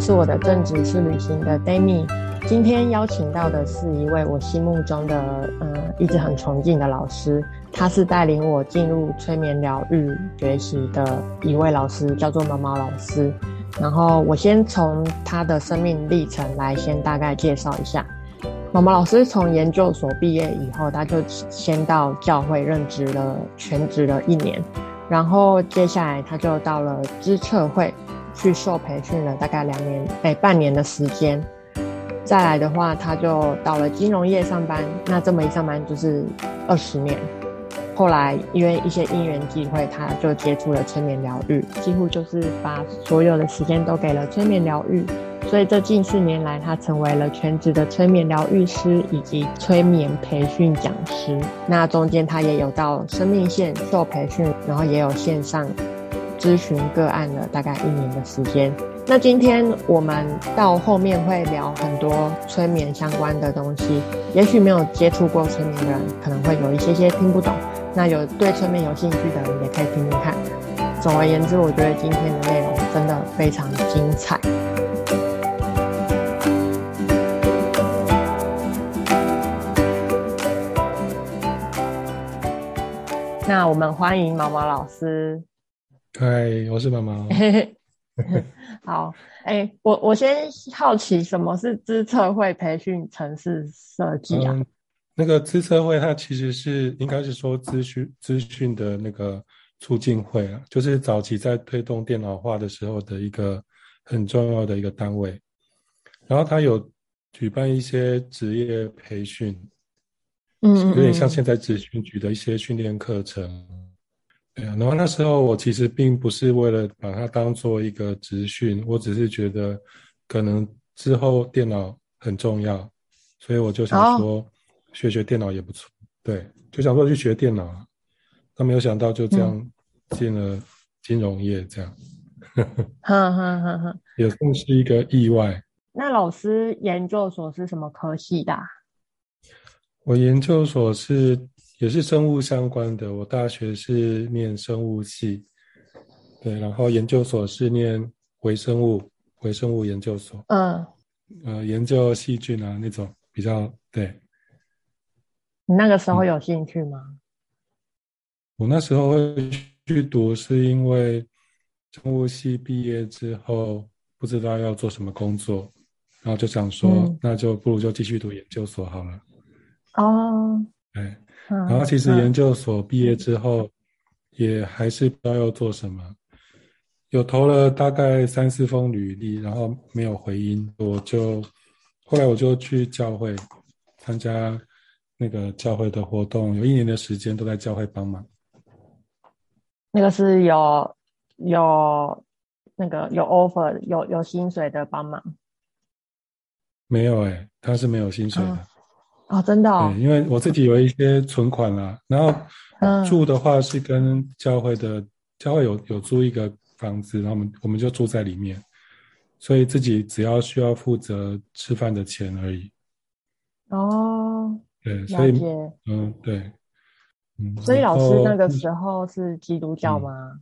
是我的正职是旅行的 Dami。今天邀请到的是一位我心目中的，呃，一直很崇敬的老师。他是带领我进入催眠疗愈学习的一位老师，叫做毛毛老师。然后我先从他的生命历程来先大概介绍一下。毛毛老师从研究所毕业以后，他就先到教会任职了全职了一年，然后接下来他就到了知策会。去受培训了大概两年，哎，半年的时间。再来的话，他就到了金融业上班。那这么一上班就是二十年。后来因为一些因缘际会，他就接触了催眠疗愈，几乎就是把所有的时间都给了催眠疗愈。所以这近四年来，他成为了全职的催眠疗愈师以及催眠培训讲师。那中间他也有到生命线受培训，然后也有线上。咨询个案了大概一年的时间。那今天我们到后面会聊很多催眠相关的东西，也许没有接触过催眠的人可能会有一些些听不懂。那有对催眠有兴趣的人也可以听听看。总而言之，我觉得今天的内容真的非常精彩。那我们欢迎毛毛老师。嗨，我是毛毛。好，哎，我我先好奇，什么是资策会培训城市设计啊？那个资策会，它其实是应该是说资讯资讯的那个促进会啊，就是早期在推动电脑化的时候的一个很重要的一个单位。然后它有举办一些职业培训，嗯，有点像现在职训局的一些训练课程。对啊，然后那时候我其实并不是为了把它当做一个职训，我只是觉得可能之后电脑很重要，所以我就想说学学电脑也不错。对，就想说去学电脑，但没有想到就这样进了金融业，这样，哈哈哈哈也算是一个意外。那老师研究所是什么科系的？我研究所是。也是生物相关的，我大学是念生物系，对，然后研究所是念微生物，微生物研究所，嗯，呃，研究细菌啊那种比较对。你那个时候有兴趣吗？我那时候会去读，是因为生物系毕业之后不知道要做什么工作，然后就想说，那就不如就继续读研究所好了。哦，对。然后其实研究所毕业之后，也还是不知道要做什么，有投了大概三四封履历，然后没有回音，我就后来我就去教会参加那个教会的活动，有一年的时间都在教会帮忙。那个是有有那个有 offer 有有薪水的帮忙？没有哎，他是没有薪水的。哦，真的哦。对，因为我自己有一些存款啦，然后住的话是跟教会的教会有有租一个房子，然后我们我们就住在里面，所以自己只要需要负责吃饭的钱而已。哦，对，所以嗯，对，嗯，所以老师那个时候是基督教吗？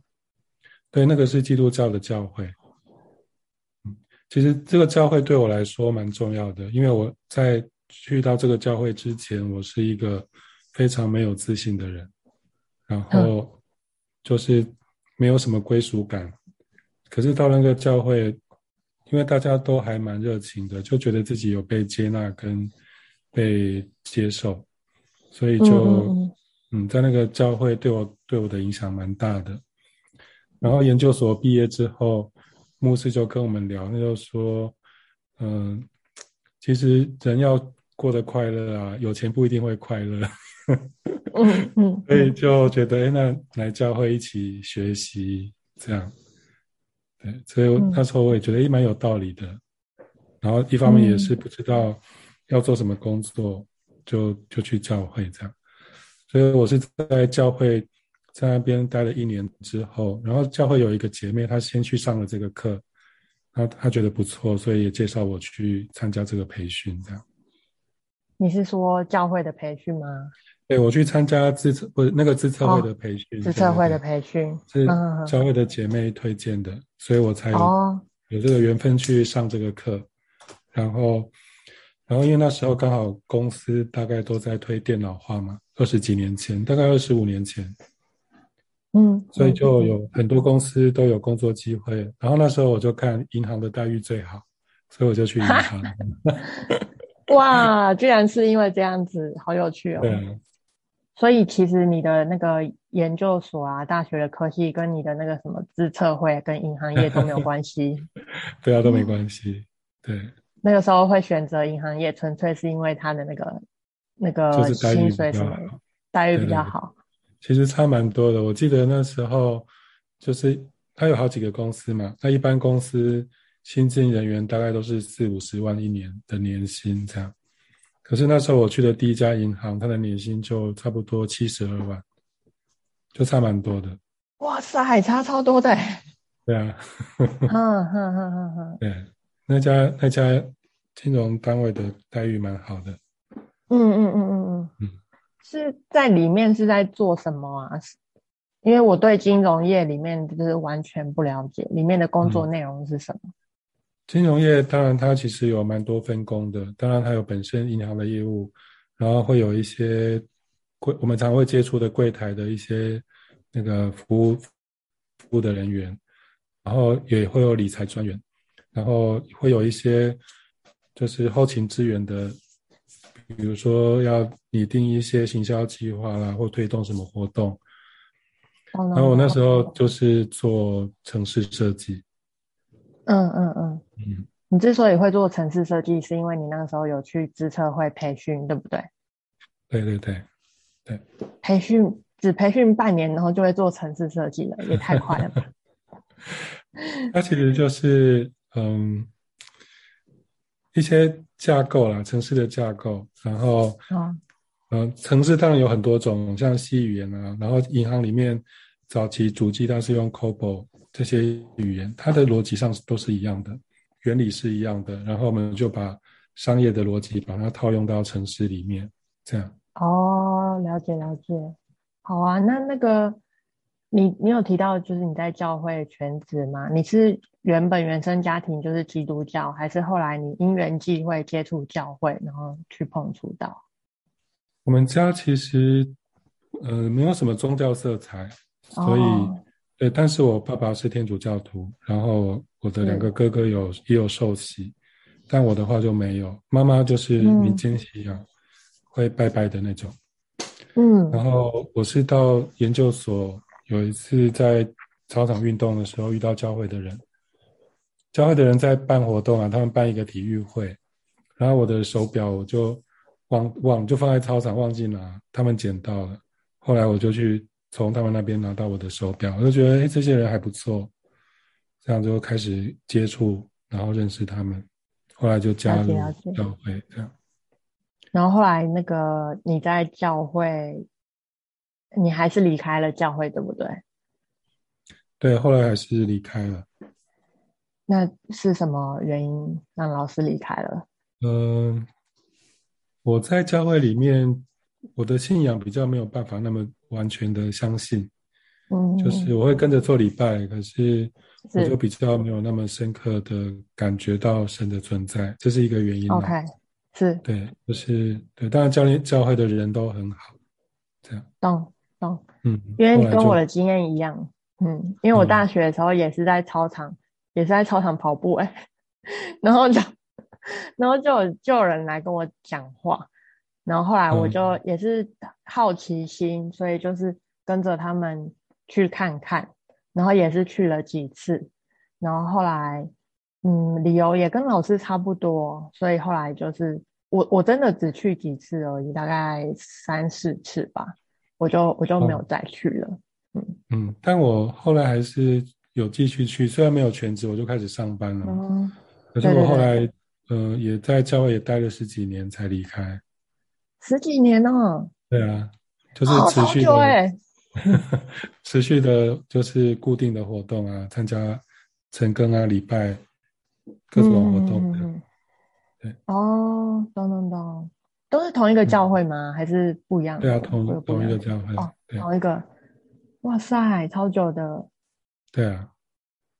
对，那个是基督教的教会。嗯，其实这个教会对我来说蛮重要的，因为我在。去到这个教会之前，我是一个非常没有自信的人，然后就是没有什么归属感。可是到那个教会，因为大家都还蛮热情的，就觉得自己有被接纳跟被接受，所以就嗯，在那个教会对我对我的影响蛮大的。然后研究所毕业之后，牧师就跟我们聊，那就说，嗯，其实人要。过得快乐啊，有钱不一定会快乐。嗯嗯，所以就觉得，哎，那来教会一起学习，这样，对，所以那时候我也觉得，哎，蛮有道理的。然后一方面也是不知道要做什么工作，就就去教会这样。所以我是在教会在那边待了一年之后，然后教会有一个姐妹，她先去上了这个课，她她觉得不错，所以也介绍我去参加这个培训，这样。你是说教会的培训吗？对，我去参加自测不是那个自测会的培训，自测会的培训是教会的姐妹推荐的，所以我才有这个缘分去上这个课，然后，然后因为那时候刚好公司大概都在推电脑化嘛，二十几年前，大概二十五年前，嗯，所以就有很多公司都有工作机会。然后那时候我就看银行的待遇最好，所以我就去银行。哇，居然是因为这样子，好有趣哦。对。所以其实你的那个研究所啊，大学的科系跟你的那个什么自测会跟银行业都没有关系。对啊，都没关系。对。那个时候会选择银行业，纯粹是因为他的那个那个薪水什么待遇比较好。其实差蛮多的。我记得那时候就是他有好几个公司嘛，那一般公司新进人员大概都是四五十万一年的年薪这样。可是那时候我去的第一家银行，它的年薪就差不多七十二万，就差蛮多的。哇塞，差超多的。对啊。嗯嗯嗯嗯嗯。对，那家那家金融单位的待遇蛮好的。嗯嗯嗯嗯嗯。嗯。是在里面是在做什么啊？因为我对金融业里面就是完全不了解，里面的工作内容是什么？金融业当然它其实有蛮多分工的，当然它有本身银行的业务，然后会有一些柜我们常会接触的柜台的一些那个服务服务的人员，然后也会有理财专员，然后会有一些就是后勤资源的，比如说要拟定一些行销计划啦，或推动什么活动。然后我那时候就是做城市设计。嗯嗯嗯嗯，你之所以会做城市设计，是因为你那个时候有去资策会培训，对不对？对对对对，培训只培训半年，然后就会做城市设计了，也太快了吧！它其实就是嗯一些架构啦，城市的架构，然后嗯嗯，城市当然有很多种，像 C 语言啊，然后银行里面早期主机它是用 COBOL。这些语言，它的逻辑上都是一样的，原理是一样的。然后我们就把商业的逻辑把它套用到城市里面，这样。哦，了解了解。好啊，那那个你你有提到就是你在教会全职吗？你是原本原生家庭就是基督教，还是后来你因缘际会接触教会，然后去碰触到？我们家其实呃没有什么宗教色彩，所以。对，但是我爸爸是天主教徒，然后我的两个哥哥有也有受洗，但我的话就没有。妈妈就是民间信仰，会拜拜的那种。嗯，然后我是到研究所有一次在操场运动的时候遇到教会的人，教会的人在办活动啊，他们办一个体育会，然后我的手表我就忘忘就放在操场忘记拿，他们捡到了，后来我就去。从他们那边拿到我的手表，我就觉得哎，这些人还不错，这样就开始接触，然后认识他们，后来就加入教会这样。然后后来那个你在教会，你还是离开了教会，对不对？对，后来还是离开了。那是什么原因让老师离开了？嗯，我在教会里面，我的信仰比较没有办法那么。完全的相信，嗯，就是我会跟着做礼拜，可是我就比较没有那么深刻的感觉到神的存在，这是一个原因。OK，是，对，就是对，当然教练教会的人都很好，这样，懂懂，嗯，因为跟我的经验一样，嗯，因为我大学的时候也是在操场，也是在操场跑步，哎，然后就，然后就有就有人来跟我讲话。然后后来我就也是好奇心，所以就是跟着他们去看看，然后也是去了几次，然后后来，嗯，理由也跟老师差不多，所以后来就是我我真的只去几次而已，大概三四次吧，我就我就没有再去了，嗯嗯，但我后来还是有继续去，虽然没有全职，我就开始上班了，嗯，可是我后来，呃，也在教会也待了十几年才离开。十几年了，对啊，就是持续的，持续的，就是固定的活动啊，参加晨更啊、礼拜各种活动。对，哦，懂懂懂，都是同一个教会吗？还是不一样？对啊，同同一个教会，哦，同一个。哇塞，超久的。对啊，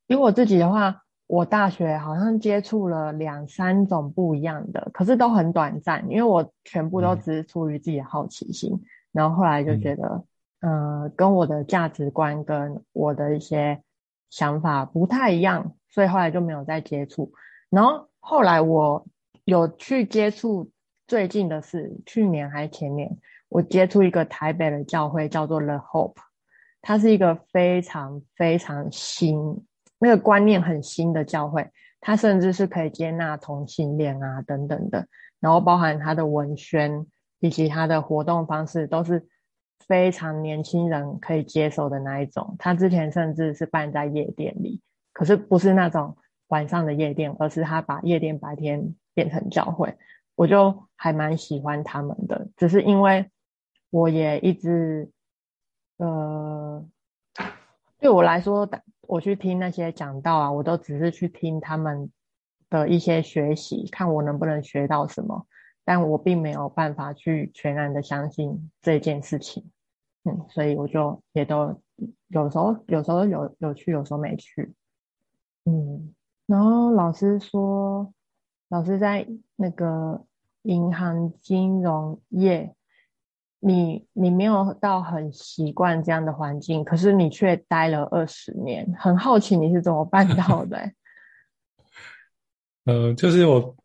因为我自己的话，我大学好像接触了两三种不一样的，可是都很短暂，因为我全部都只是出于自己的好奇心，然后后来就觉得，嗯，跟我的价值观跟我的一些想法不太一样，所以后来就没有再接触。然后后来我有去接触，最近的是去年还是前年，我接触一个台北的教会，叫做 The Hope，它是一个非常非常新。那个观念很新的教会，它甚至是可以接纳同性恋啊等等的，然后包含它的文宣以及它的活动方式都是非常年轻人可以接受的那一种。他之前甚至是办在夜店里，可是不是那种晚上的夜店，而是他把夜店白天变成教会。我就还蛮喜欢他们的，只是因为我也一直，呃，对我来说我去听那些讲道啊，我都只是去听他们的一些学习，看我能不能学到什么，但我并没有办法去全然的相信这件事情，嗯，所以我就也都有时候有时候有有去，有时候没去，嗯，然后老师说，老师在那个银行金融业。你你没有到很习惯这样的环境，可是你却待了二十年，很好奇你是怎么办 到的？呃，就是我，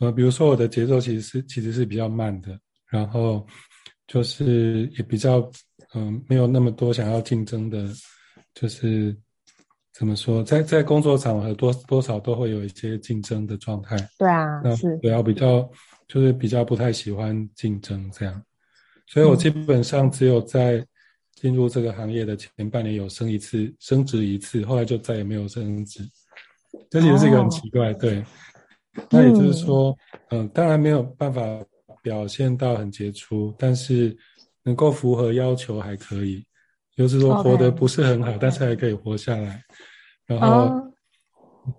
呃，比如说我的节奏其实是其实是比较慢的，然后就是也比较嗯没有那么多想要竞争的，就是怎么说，在在工作场合多多少都会有一些竞争的状态。对啊，是，我要比较就是比较不太喜欢竞争这样。所以我基本上只有在进入这个行业的前半年有升一次、升职一次，后来就再也没有升职。这其实是一个很奇怪，对。那也就是说，嗯，当然没有办法表现到很杰出，但是能够符合要求还可以，就是说活得不是很好，但是还可以活下来。然后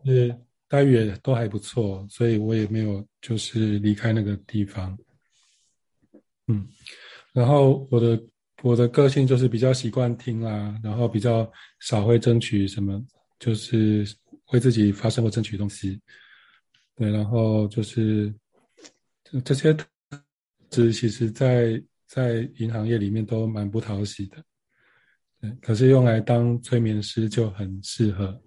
是待遇也都还不错，所以我也没有就是离开那个地方。嗯。然后我的我的个性就是比较习惯听啦，然后比较少会争取什么，就是为自己发生或争取东西。对，然后就是这些值其实，在在银行业里面都蛮不讨喜的。对，可是用来当催眠师就很适合。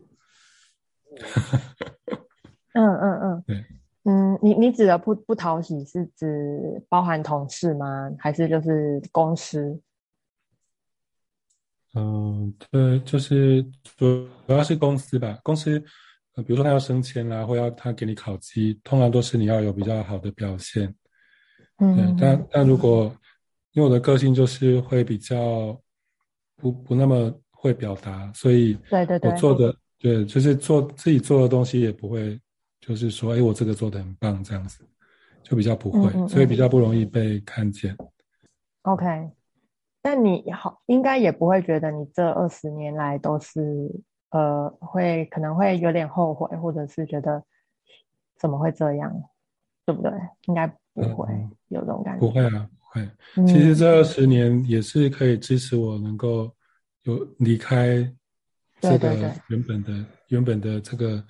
嗯嗯嗯，对。嗯，你你指的不不讨喜是指包含同事吗？还是就是公司？嗯，对，就是主主要是公司吧。公司，呃，比如说他要升迁啦，或要他给你考绩，通常都是你要有比较好的表现。嗯，但但如果因为我的个性就是会比较不不那么会表达，所以对对对，我做的对就是做自己做的东西也不会。就是说，哎，我这个做的很棒，这样子就比较不会，所以比较不容易被看见。OK，但你好，应该也不会觉得你这二十年来都是呃，会可能会有点后悔，或者是觉得怎么会这样，对不对？应该不会有这种感觉。不会啊，不会。其实这二十年也是可以支持我能够有离开这个原本的原本的这个。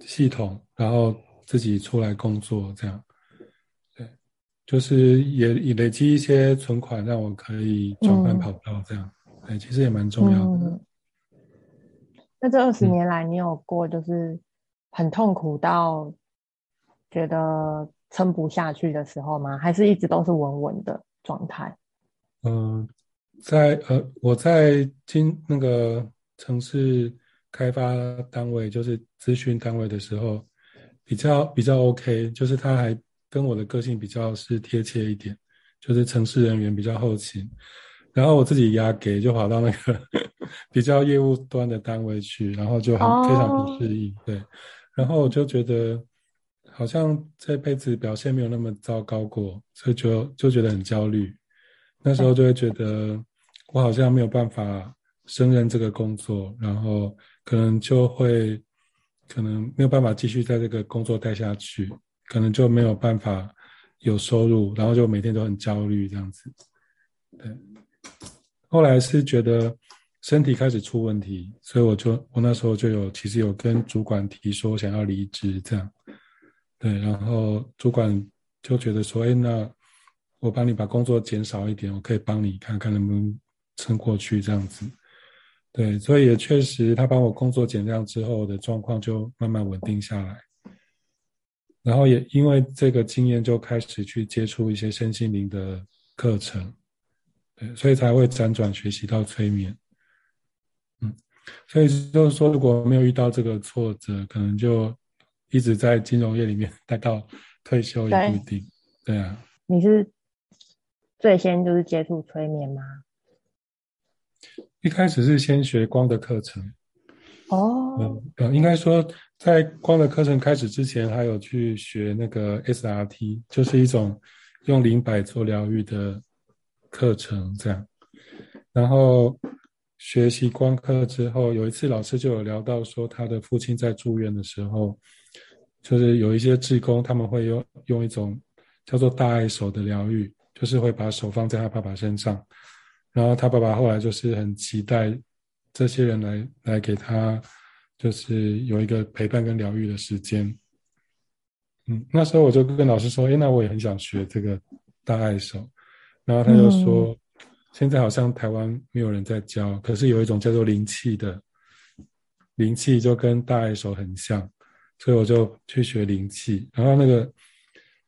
系统，然后自己出来工作，这样，对，就是也也累积一些存款，让我可以转换跑道，这样，对，其实也蛮重要的。那这二十年来，你有过就是很痛苦到觉得撑不下去的时候吗？还是一直都是稳稳的状态？嗯，在呃，我在今那个城市。开发单位就是咨询单位的时候，比较比较 OK，就是他还跟我的个性比较是贴切一点，就是城市人员比较后勤，然后我自己压给就跑到那个 比较业务端的单位去，然后就很非常不适应，对，然后我就觉得好像这辈子表现没有那么糟糕过，所以就就觉得很焦虑，那时候就会觉得我好像没有办法胜任这个工作，然后。可能就会，可能没有办法继续在这个工作待下去，可能就没有办法有收入，然后就每天都很焦虑这样子。对，后来是觉得身体开始出问题，所以我就我那时候就有其实有跟主管提说想要离职这样，对，然后主管就觉得说，哎，那我帮你把工作减少一点，我可以帮你看看能不能撑过去这样子，对，所以也确实他帮我工作减量之后的状况就慢慢稳定下来，然后也因为这个经验就开始去接触一些身心灵的课程，对，所以才会辗转学习到催眠。嗯所以就是说，如果没有遇到这个挫折，可能就一直在金融业里面 待到退休也不一定。对啊，你是最先就是接触催眠吗？一开始是先学光的课程。哦，嗯，应该说在光的课程开始之前，还有去学那个 SRT，就是一种用灵摆做疗愈的课程，这样，然后。学习光课之后，有一次老师就有聊到说，他的父亲在住院的时候，就是有一些志工他们会用用一种叫做大爱手的疗愈，就是会把手放在他爸爸身上，然后他爸爸后来就是很期待这些人来来给他，就是有一个陪伴跟疗愈的时间。嗯，那时候我就跟老师说，哎，那我也很想学这个大爱手，然后他就说。现在好像台湾没有人在教，可是有一种叫做灵气的，灵气就跟大爱手很像，所以我就去学灵气。然后那个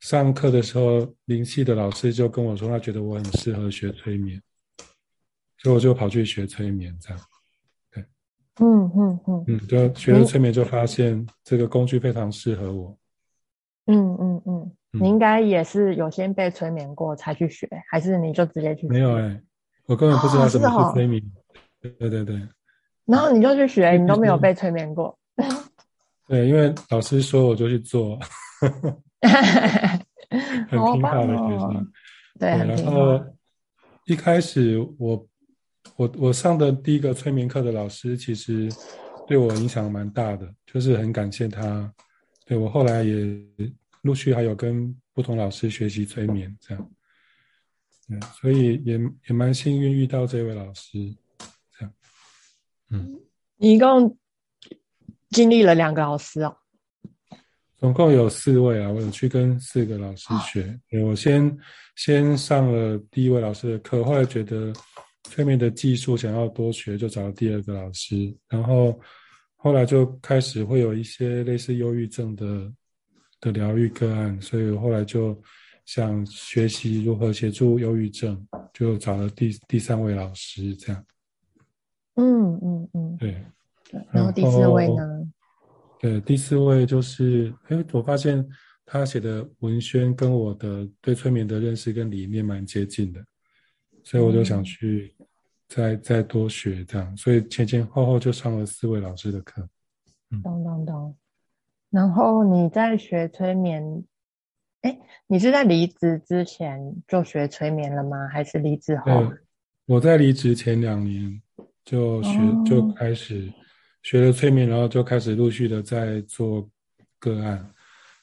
上课的时候，灵气的老师就跟我说，他觉得我很适合学催眠，所以我就跑去学催眠，这样。对，嗯嗯嗯，嗯，就学了催眠，就发现这个工具非常适合我。嗯嗯嗯，你应该也是有先被催眠过才去学，还是你就直接去？没有哎。我根本不知道什么是催眠，对对对。然后你就去学，你都没有被催眠过。对，因为老师说我就去做，很听话的学生。对，然后一开始我我我上的第一个催眠课的老师，其实对我影响蛮大的，就是很感谢他。对我后来也陆续还有跟不同老师学习催眠，这样。嗯，所以也也蛮幸运遇到这位老师，这样，嗯，你一共经历了两个老师哦，总共有四位啊，我有去跟四个老师学。我先先上了第一位老师的课，后来觉得催眠的技术想要多学，就找了第二个老师，然后后来就开始会有一些类似忧郁症的的疗愈个案，所以后来就。想学习如何协助忧郁症，就找了第第三位老师，这样。嗯嗯嗯，对。然后第四位呢？对，第四位就是，哎，我发现他写的文宣跟我的对催眠的认识跟理念蛮接近的，所以我就想去再再多学这样，所以前前后后就上了四位老师的课。咚咚咚。然后你在学催眠。哎，你是在离职之前就学催眠了吗？还是离职后？我在离职前两年就学就开始学了催眠，然后就开始陆续的在做个案，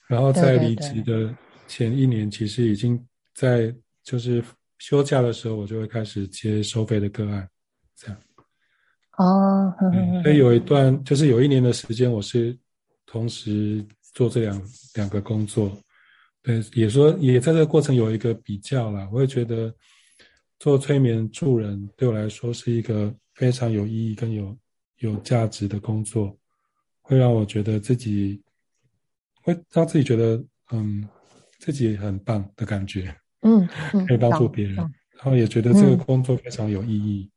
然后在离职的前一年，其实已经在就是休假的时候，我就会开始接收费的个案，这样。哦，所以有一段就是有一年的时间，我是同时做这两两个工作。对，也说也在这个过程有一个比较啦。我也觉得做催眠助人对我来说是一个非常有意义跟有有价值的工作，会让我觉得自己会让自己觉得嗯自己很棒的感觉，嗯，可以帮助别人，然后也觉得这个工作非常有意义，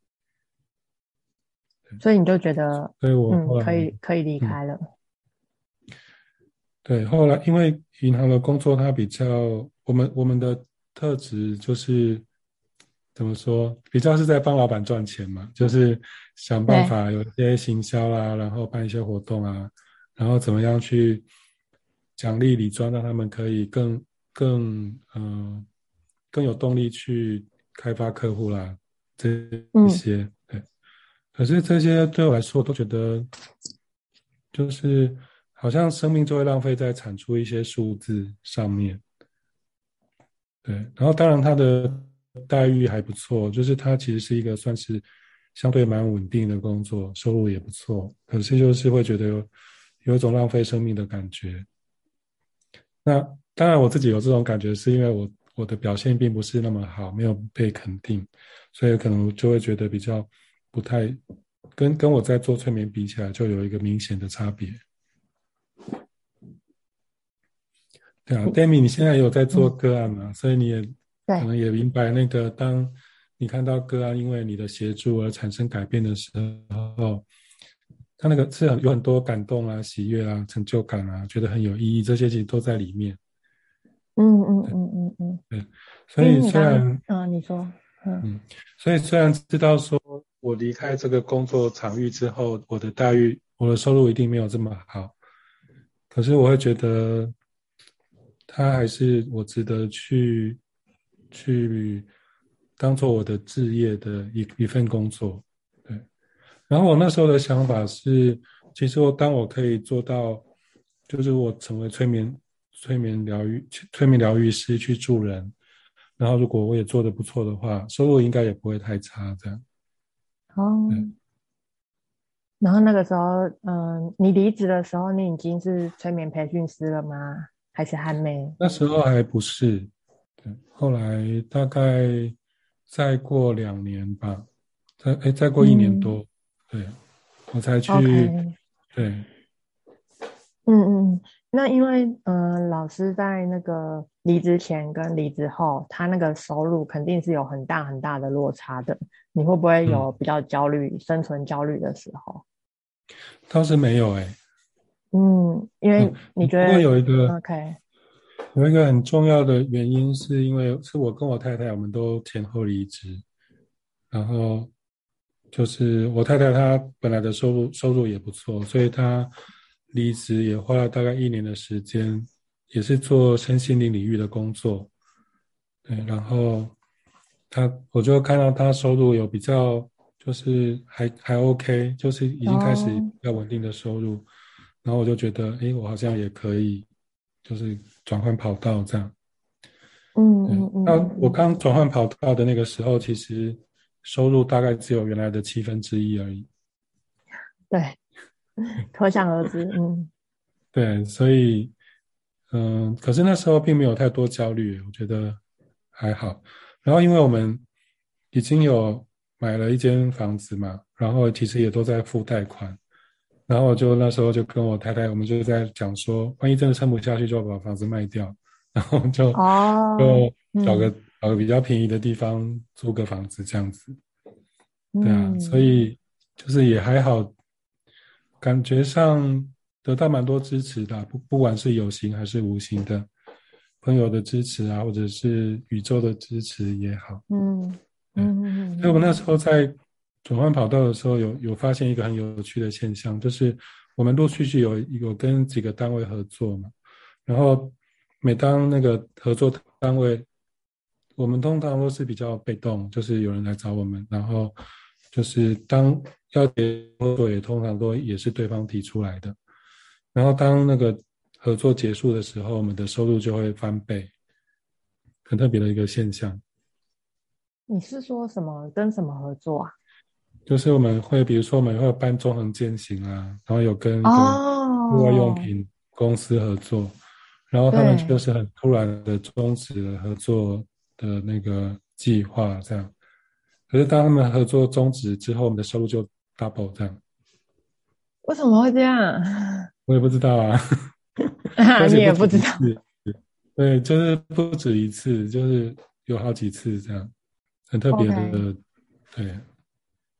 所以你就觉得，所以我可以可以离开了。对，后来因为银行的工作，它比较我们我们的特质就是怎么说，比较是在帮老板赚钱嘛，就是想办法有一些行销啦，然后办一些活动啊，然后怎么样去奖励李庄，让他们可以更更嗯更有动力去开发客户啦，这一些对。可是这些对我来说，我都觉得就是。好像生命就会浪费在产出一些数字上面，对。然后当然他的待遇还不错，就是他其实是一个算是相对蛮稳定的工作，收入也不错，可是就是会觉得有有一种浪费生命的感觉。那当然我自己有这种感觉，是因为我我的表现并不是那么好，没有被肯定，所以可能就会觉得比较不太跟跟我在做催眠比起来，就有一个明显的差别。对啊 d a m i 你现在有在做个案嘛？所以你也可能也明白那个当。你看到个案因为你的协助而产生改变的时候，他那个是很有很多感动啊、喜悦啊、成就感啊，觉得很有意义，这些其实都在里面。嗯嗯嗯嗯嗯。对，所以虽然嗯，你说嗯，所以虽然知道说我离开这个工作场域之后，我的待遇、我的收入一定没有这么好，可是我会觉得，他还是我值得去去。当做我的置业的一一份工作，对。然后我那时候的想法是，其实我当我可以做到，就是我成为催眠催眠疗愈催眠疗愈师去助人，然后如果我也做的不错的话，收入应该也不会太差，这样。哦。然后那个时候，嗯，你离职的时候，你已经是催眠培训师了吗？还是还没？那时候还不是，对。后来大概。再过两年吧，再哎，再过一年多，对，我才去，对，嗯嗯，那因为嗯，老师在那个离职前跟离职后，他那个收入肯定是有很大很大的落差的，你会不会有比较焦虑、生存焦虑的时候？倒是没有哎，嗯，因为你觉得有一个 OK。有一个很重要的原因，是因为是我跟我太太，我们都前后离职，然后就是我太太她本来的收入收入也不错，所以她离职也花了大概一年的时间，也是做身心灵领域的工作，对，然后他我就看到他收入有比较，就是还还 OK，就是已经开始比较稳定的收入，然后我就觉得，哎，我好像也可以，就是。转换跑道这样，嗯嗯嗯。那我刚转换跑道的那个时候，其实收入大概只有原来的七分之一而已。对，可想而知。嗯，对，所以，嗯，可是那时候并没有太多焦虑，我觉得还好。然后，因为我们已经有买了一间房子嘛，然后其实也都在付贷款。然后我就那时候就跟我太太，我们就在讲说，万一真的撑不下去，就把房子卖掉，然后就哦就找个找个比较便宜的地方租个房子这样子。对啊，所以就是也还好，感觉上得到蛮多支持的，不不管是有形还是无形的，朋友的支持啊，或者是宇宙的支持也好。嗯嗯嗯。所以我那时候在。转换跑道的时候，有有发现一个很有趣的现象，就是我们陆陆续续有有跟几个单位合作嘛，然后每当那个合作单位，我们通常都是比较被动，就是有人来找我们，然后就是当要结合作，也通常都也是对方提出来的，然后当那个合作结束的时候，我们的收入就会翻倍，很特别的一个现象。你是说什么？跟什么合作啊？就是我们会，比如说我们会办中横践行啊，然后有跟户外用品公司合作，然后他们就是很突然的终止了合作的那个计划，这样。可是当他们合作终止之后，我们的收入就 double 这样。为什么会这样？我也不知道啊。你也不知道。对，就是不止一次，就是有好几次这样，很特别的，对。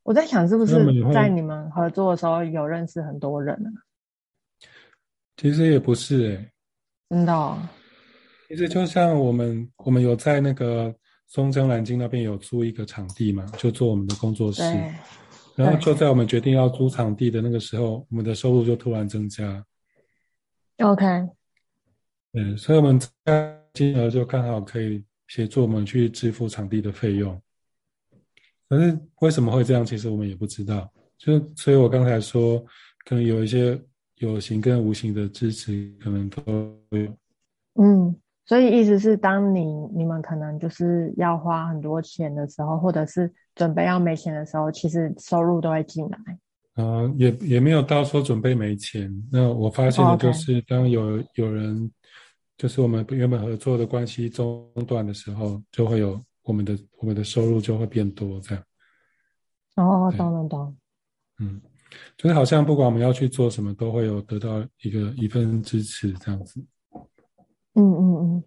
我在想，是不是在你们合作的时候有认识很多人呢？其实也不是哎，真的。其实就像我们，我们有在那个松江南京那边有租一个场地嘛，就做我们的工作室。然后就在我们决定要租场地的那个时候，我们的收入就突然增加。OK。嗯，所以我们金额就刚好可以协助我们去支付场地的费用。可是为什么会这样？其实我们也不知道。就所以，我刚才说，可能有一些有形跟无形的支持，可能都有。嗯，所以意思是，当你你们可能就是要花很多钱的时候，或者是准备要没钱的时候，其实收入都会进来。啊，也也没有到说准备没钱。那我发现的就是，当有有人，就是我们原本合作的关系中断的时候，就会有我们的我们的收入就会变多，这样。哦，懂懂懂。嗯，就是好像不管我们要去做什么，都会有得到一个一份支持，这样子。嗯嗯嗯，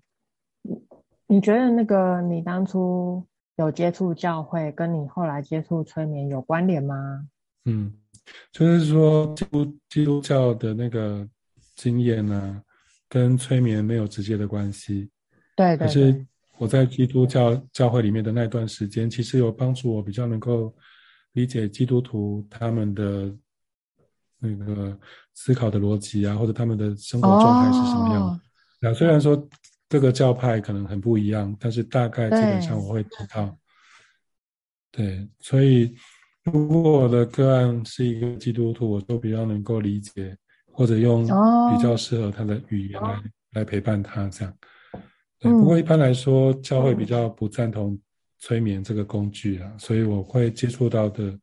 你你觉得那个你当初有接触教会，跟你后来接触催眠有关联吗？嗯，就是说基督基督教的那个经验呢，跟催眠没有直接的关系。对，可是我在基督教教会里面的那段时间，其实有帮助我比较能够理解基督徒他们的那个思考的逻辑啊，或者他们的生活状态是什么样的。那虽然说各个教派可能很不一样，但是大概基本上我会知道。对，所以如果我的个案是一个基督徒，我都比较能够理解，或者用比较适合他的语言来来陪伴他这样。对不过一般来说，教会比较不赞同催眠这个工具啊，所以我会接触到的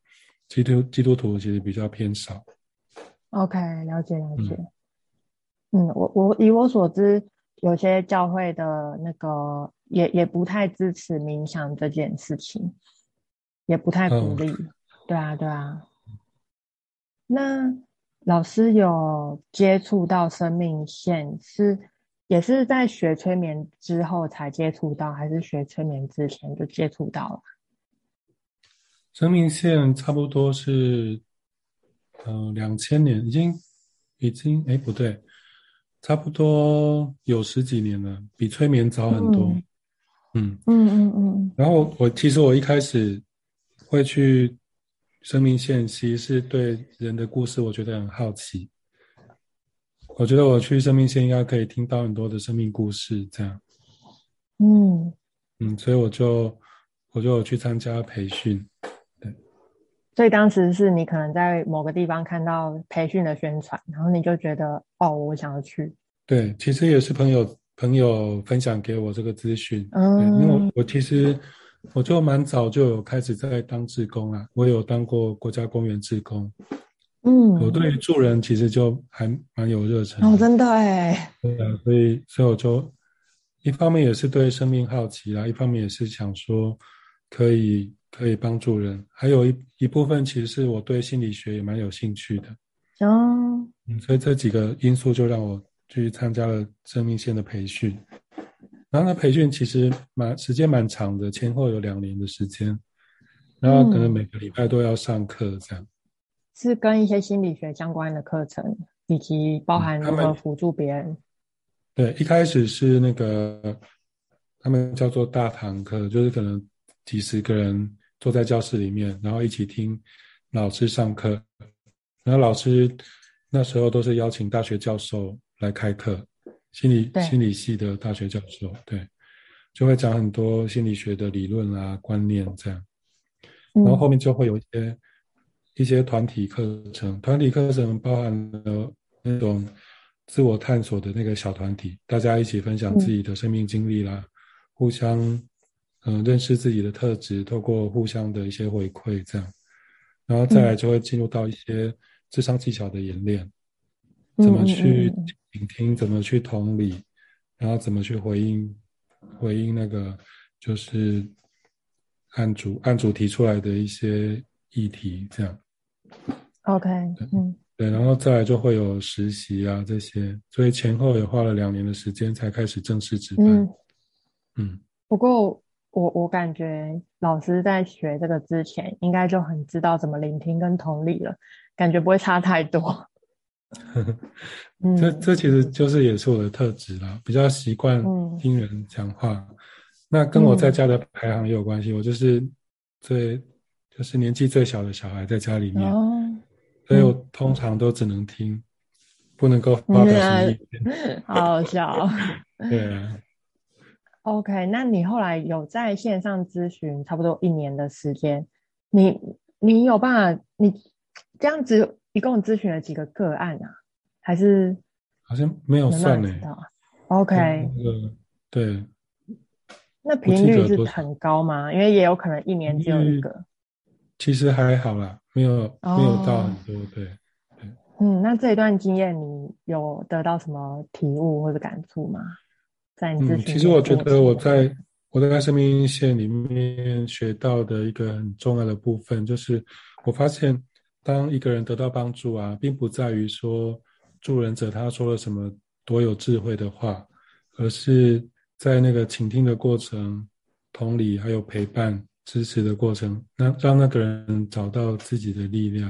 基督基督徒其实比较偏少。OK，了解了解。嗯，我我以我所知，有些教会的那个也也不太支持冥想这件事情，也不太鼓励。对啊，对啊。那老师有接触到生命线，是也是在学催眠之后才接触到，还是学催眠之前就接触到了？生命线差不多是，嗯，两千年，已经已经，哎，不对。差不多有十几年了，比催眠早很多。嗯嗯嗯嗯。然后我其实我一开始会去生命线，其实是对人的故事，我觉得很好奇。我觉得我去生命线应该可以听到很多的生命故事，这样。嗯嗯，所以我就我就有去参加培训。对。所以当时是你可能在某个地方看到培训的宣传，然后你就觉得哦，我想要去。对，其实也是朋友朋友分享给我这个资讯。嗯，因为我其实我就蛮早就有开始在当志工啊，我有当过国家公园志工。嗯，我对助人其实就还蛮有热忱。哦，真的哎。对啊，所以所以我就一方面也是对生命好奇啦，一方面也是想说可以。可以帮助人，还有一一部分其实是我对心理学也蛮有兴趣的哦，所以这几个因素就让我去参加了生命线的培训。然后那培训其实蛮时间蛮长的，前后有两年的时间，然后可能每个礼拜都要上课这样。是跟一些心理学相关的课程，以及包含如何辅助别人。对，一开始是那个他们叫做大堂课，就是可能几十个人。坐在教室里面，然后一起听老师上课。然后老师那时候都是邀请大学教授来开课，心理心理系的大学教授，对，就会讲很多心理学的理论啊、观念这样。然后后面就会有一些一些团体课程，团体课程包含了那种自我探索的那个小团体，大家一起分享自己的生命经历啦，互相。嗯，认识自己的特质，透过互相的一些回馈，这样，然后再来就会进入到一些智商技巧的演练，怎么去聆听，怎么去同理，然后怎么去回应，回应那个就是案主案主提出来的一些议题，这样。OK，嗯，对，然后再来就会有实习啊这些，所以前后也花了两年的时间才开始正式值班。嗯，不过。我我感觉老师在学这个之前，应该就很知道怎么聆听跟同理了，感觉不会差太多。这这其实就是也是我的特质啦，比较习惯听人讲话。那跟我在家的排行也有关系，我就是最就是年纪最小的小孩在家里面，所以我通常都只能听，不能够发表什么意见。好好笑。对啊。OK，那你后来有在线上咨询差不多一年的时间，你你有办法？你这样子一共咨询了几个个案啊？还是好像没有算呢？OK，那个对。那频率是很高吗？因为也有可能一年只有一个。其实还好啦，没有没有到很多，对对。嗯，那这一段经验你有得到什么体悟或者感触吗？在你嗯，其实我觉得我在我在生命线里面学到的一个很重要的部分，就是我发现当一个人得到帮助啊，并不在于说助人者他说了什么多有智慧的话，而是。在那个倾听的过程、同理还有陪伴、支持的过程，那让那个人找到自己的力量。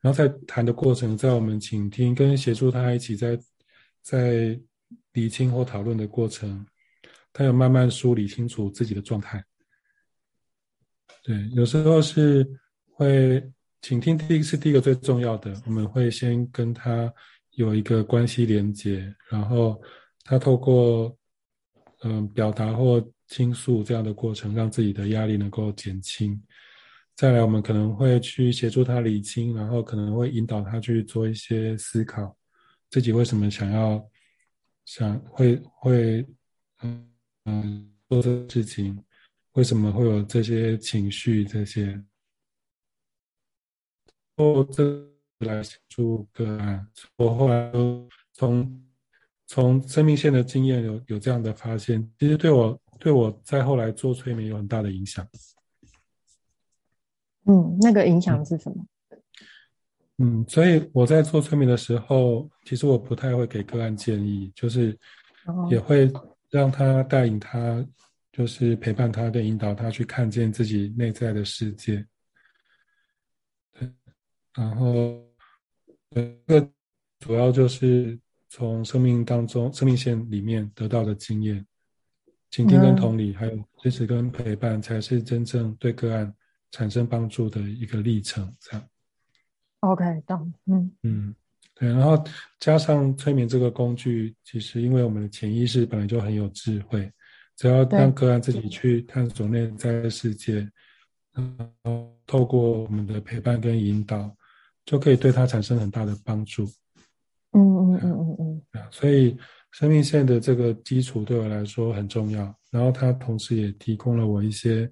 然后在谈的过程，在我们倾听跟协助他一起在在理清或讨论的过程，他有慢慢梳理清楚自己的状态。对，有时候是会倾听，第一是第一个最重要的，我们会先跟他有一个关系连接，然后他透过。嗯，表达或倾诉这样的过程，让自己的压力能够减轻。再来，我们可能会去协助他理清，然后可能会引导他去做一些思考，自己为什么想要想会会嗯嗯做这事情，为什么会有这些情绪这些，哦，这来协助个案。我后来从。从生命线的经验有有这样的发现，其实对我对我在后来做催眠有很大的影响。嗯，那个影响是什么？所以我在做催眠的时候，其实我不太会给个案建议，就是也会让他带领他，就是陪伴他跟引导他去看见自己内在的世界。然后，呃，个主要就是。从生命当中、生命线里面得到的经验，倾听跟同理，还有支持跟陪伴，才是真正对个案产生帮助的一个历程。这样，OK，懂。嗯嗯，对。然后加上催眠这个工具，其实因为我们的潜意识本来就很有智慧，只要让个案自己去探索内在世界，然后透过我们的陪伴跟引导，就可以对他产生很大的帮助。嗯嗯嗯嗯嗯，所以生命线的这个基础对我来说很重要，然后它同时也提供了我一些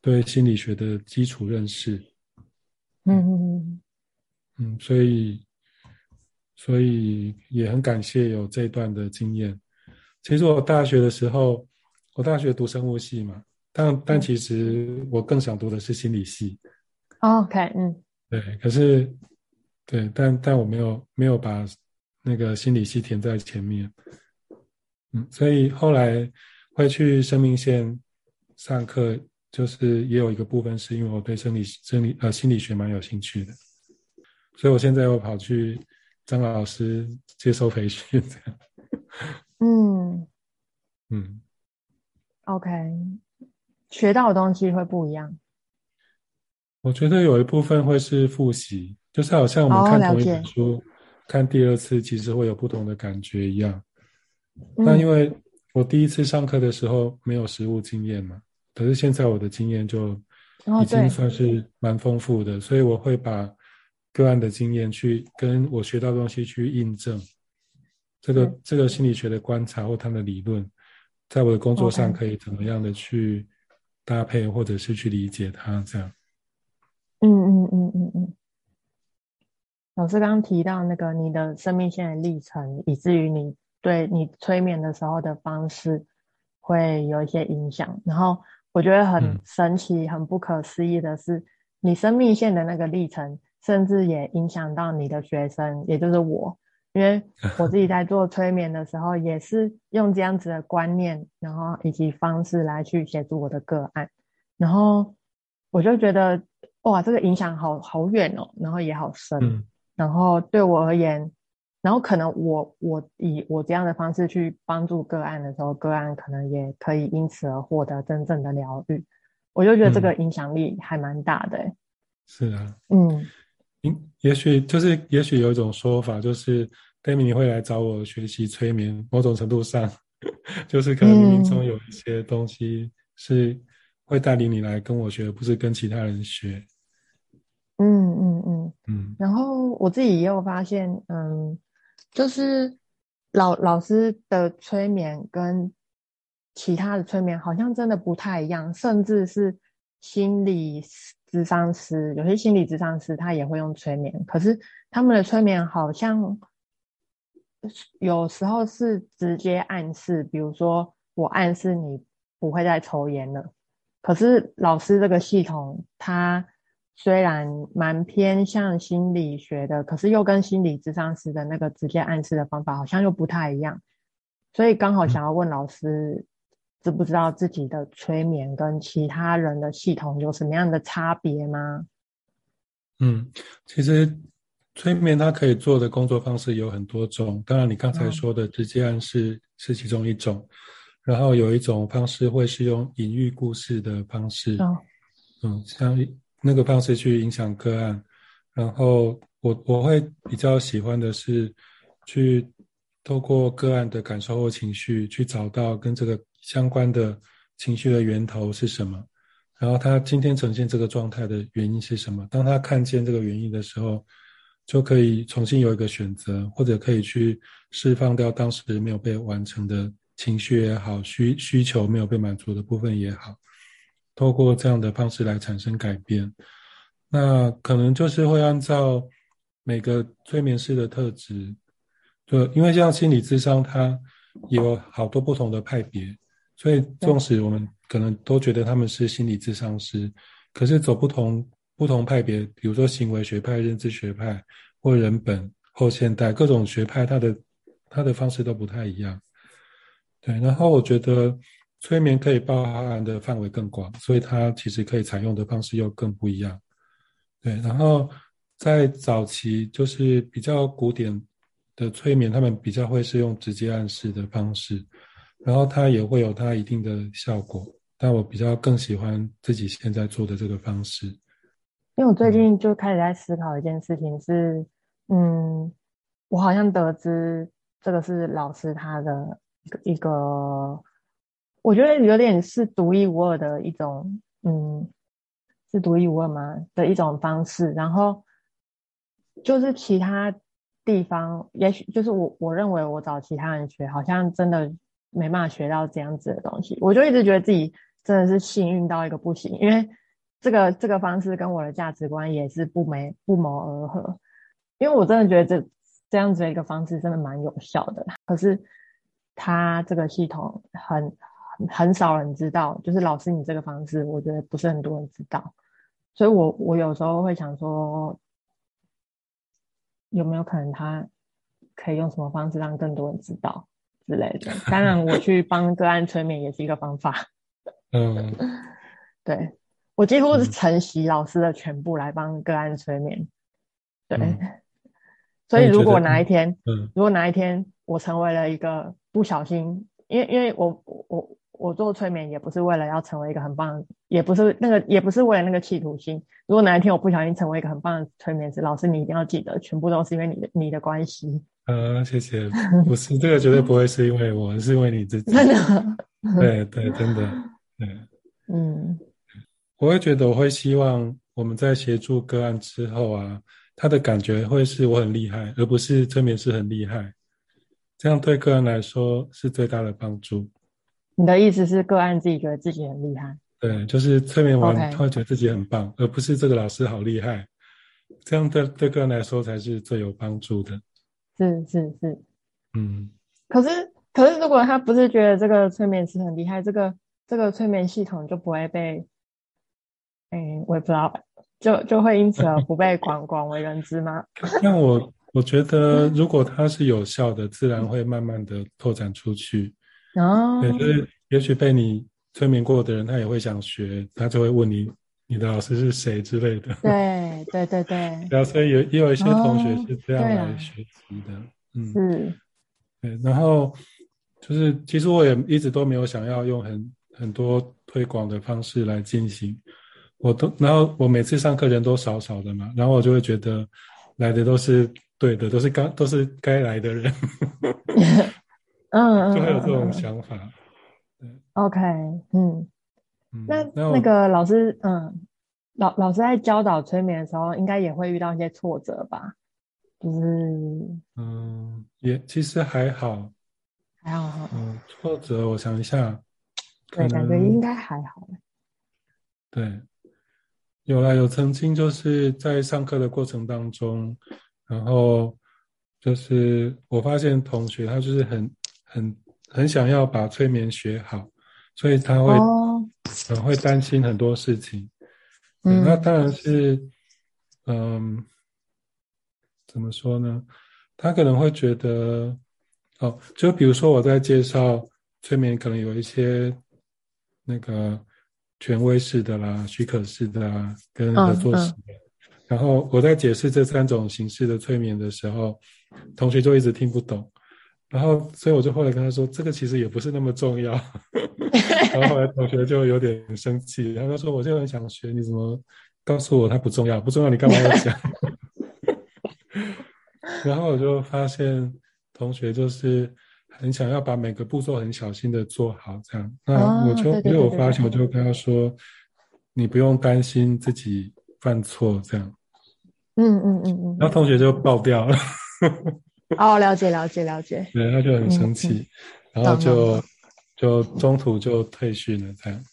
对心理学的基础认识。嗯嗯嗯嗯，所以所以也很感谢有这段的经验。其实我大学的时候，我大学读生物系嘛，但但其实我更想读的是心理系。OK，嗯，对，可是对，但但我没有没有把。那个心理系填在前面，嗯，所以后来会去生命线上课，就是也有一个部分是因为我对生理、生理呃心理学蛮有兴趣的，所以我现在又跑去张老师接受培训，这样。嗯嗯，OK，学到的东西会不一样。我觉得有一部分会是复习，就是好像我们看同一本书。看第二次其实会有不同的感觉一样，那因为我第一次上课的时候没有实物经验嘛，可是现在我的经验就已经算是蛮丰富的，所以我会把个案的经验去跟我学到的东西去印证，这个这个心理学的观察或他的理论，在我的工作上可以怎么样的去搭配或者是去理解它这样。嗯嗯嗯嗯嗯。老师刚刚提到那个你的生命线的历程，以至于你对你催眠的时候的方式会有一些影响。然后我觉得很神奇、很不可思议的是，你生命线的那个历程，甚至也影响到你的学生，也就是我。因为 我自己在做催眠的时候，也是用这样子的观念，然后以及方式来去协助我的个案。然后我就觉得，哇，这个影响好好远哦，然后也好深。然后对我而言，然后可能我我以我这样的方式去帮助个案的时候，个案可能也可以因此而获得真正的疗愈。我就觉得这个影响力还蛮大的。是啊，嗯，嗯，也许就是也许有一种说法，就是 d a m i 你会来找我学习催眠，某种程度上 就是可能冥冥中有一些东西是会带领你来跟我学，不是跟其他人学。嗯嗯嗯嗯，然后我自己也有发现，嗯，就是老老师的催眠跟其他的催眠好像真的不太一样，甚至是心理咨商师，有些心理咨商师他也会用催眠，可是他们的催眠好像有时候是直接暗示，比如说我暗示你不会再抽烟了，可是老师这个系统他。虽然蛮偏向心理学的，可是又跟心理智商师的那个直接暗示的方法好像又不太一样，所以刚好想要问老师，知不知道自己的催眠跟其他人的系统有什么样的差别吗？嗯，其实催眠它可以做的工作方式有很多种，当然你刚才说的直接暗示是其中一种，然后有一种方式会是用隐喻故事的方式，嗯，像。那个方式去影响个案，然后我我会比较喜欢的是，去透过个案的感受或情绪，去找到跟这个相关的情绪的源头是什么，然后他今天呈现这个状态的原因是什么。当他看见这个原因的时候，就可以重新有一个选择，或者可以去释放掉当时没有被完成的情绪也好，需需求没有被满足的部分也好。透过这样的方式来产生改变，那可能就是会按照每个催眠师的特质，就因为像心理智商，它有好多不同的派别，所以纵使我们可能都觉得他们是心理智商师，可是走不同不同派别，比如说行为学派、认知学派或人本后现代各种学派，它的它的方式都不太一样。对，然后我觉得。催眠可以包含的范围更广，所以它其实可以采用的方式又更不一样。对，然后在早期就是比较古典的催眠，他们比较会是用直接暗示的方式，然后它也会有它一定的效果。但我比较更喜欢自己现在做的这个方式，因为我最近就开始在思考一件事情，是嗯，我好像得知这个是老师他的一个。我觉得有点是独一无二的一种，嗯，是独一无二吗的一种方式。然后就是其他地方，也许就是我我认为我找其他人学，好像真的没办法学到这样子的东西。我就一直觉得自己真的是幸运到一个不行，因为这个这个方式跟我的价值观也是不没不谋而合。因为我真的觉得这这样子的一个方式真的蛮有效的，可是它这个系统很。很少人知道，就是老师你这个方式，我觉得不是很多人知道，所以我我有时候会想说，有没有可能他可以用什么方式让更多人知道之类的？当然，我去帮个案催眠也是一个方法。嗯，对我几乎是承袭老师的全部来帮个案催眠。对，所以如果哪一天，如果哪一天我成为了一个不小心，因为因为我我。我做催眠也不是为了要成为一个很棒，也不是那个，也不是为了那个企图心。如果哪一天我不小心成为一个很棒的催眠师，老师你一定要记得，全部都是因为你的你的关系。呃，谢谢，不是这个绝对不会是因为我，是因为你自己。真的？对对，真的，对，嗯，我会觉得我会希望我们在协助个案之后啊，他的感觉会是我很厉害，而不是催眠师很厉害，这样对个案来说是最大的帮助。你的意思是个案自己觉得自己很厉害？对，就是催眠完他会觉得自己很棒，而不是这个老师好厉害。这样对对个人来说才是最有帮助的。是是是，嗯。可是可是，如果他不是觉得这个催眠师很厉害，这个这个催眠系统就不会被，哎，我也不知道，就就会因此而不被 广广为人知吗？那我我觉得，如果它是有效的，自然会慢慢的拓展出去。哦，也是，也许被你催眠过的人，他也会想学，他就会问你，你的老师是谁之类的。对对对对。然后所以有也有一些同学是这样来学习的，嗯，是。对，然后就是，其实我也一直都没有想要用很很多推广的方式来进行，我都，然后我每次上课人都少少的嘛，然后我就会觉得来的都是对的，都是刚都是该来的人。嗯，就会有这种想法。OK，嗯，那那个老师，嗯，老老师在教导催眠的时候，应该也会遇到一些挫折吧？就是，嗯，也其实还好，还好哈。嗯，挫折，我想一下，对，感觉应该还好。对，有啦，有曾经就是在上课的过程当中，然后就是我发现同学他就是很很很想要把催眠学好，所以他会很会担心很多事情。嗯，那当然是，嗯，怎么说呢？他可能会觉得，哦，就比如说我在介绍催眠，可能有一些那个权威式的啦、许可式的啦，跟合作式的。然后我在解释这三种形式的催眠的时候，同学就一直听不懂。然后，所以我就后来跟他说，这个其实也不是那么重要。然后后来同学就有点生气，然后他说：“我就很想学，你怎么告诉我它不重要？不重要，你干嘛要讲？” 然后我就发现同学就是很想要把每个步骤很小心的做好，这样。那我就因为我发现，我就跟他说：“你不用担心自己犯错，这样。”嗯嗯嗯嗯。然后同学就爆掉了。哦，了解了解了解。对，他就很生气，然后就就中途就退训了，这样。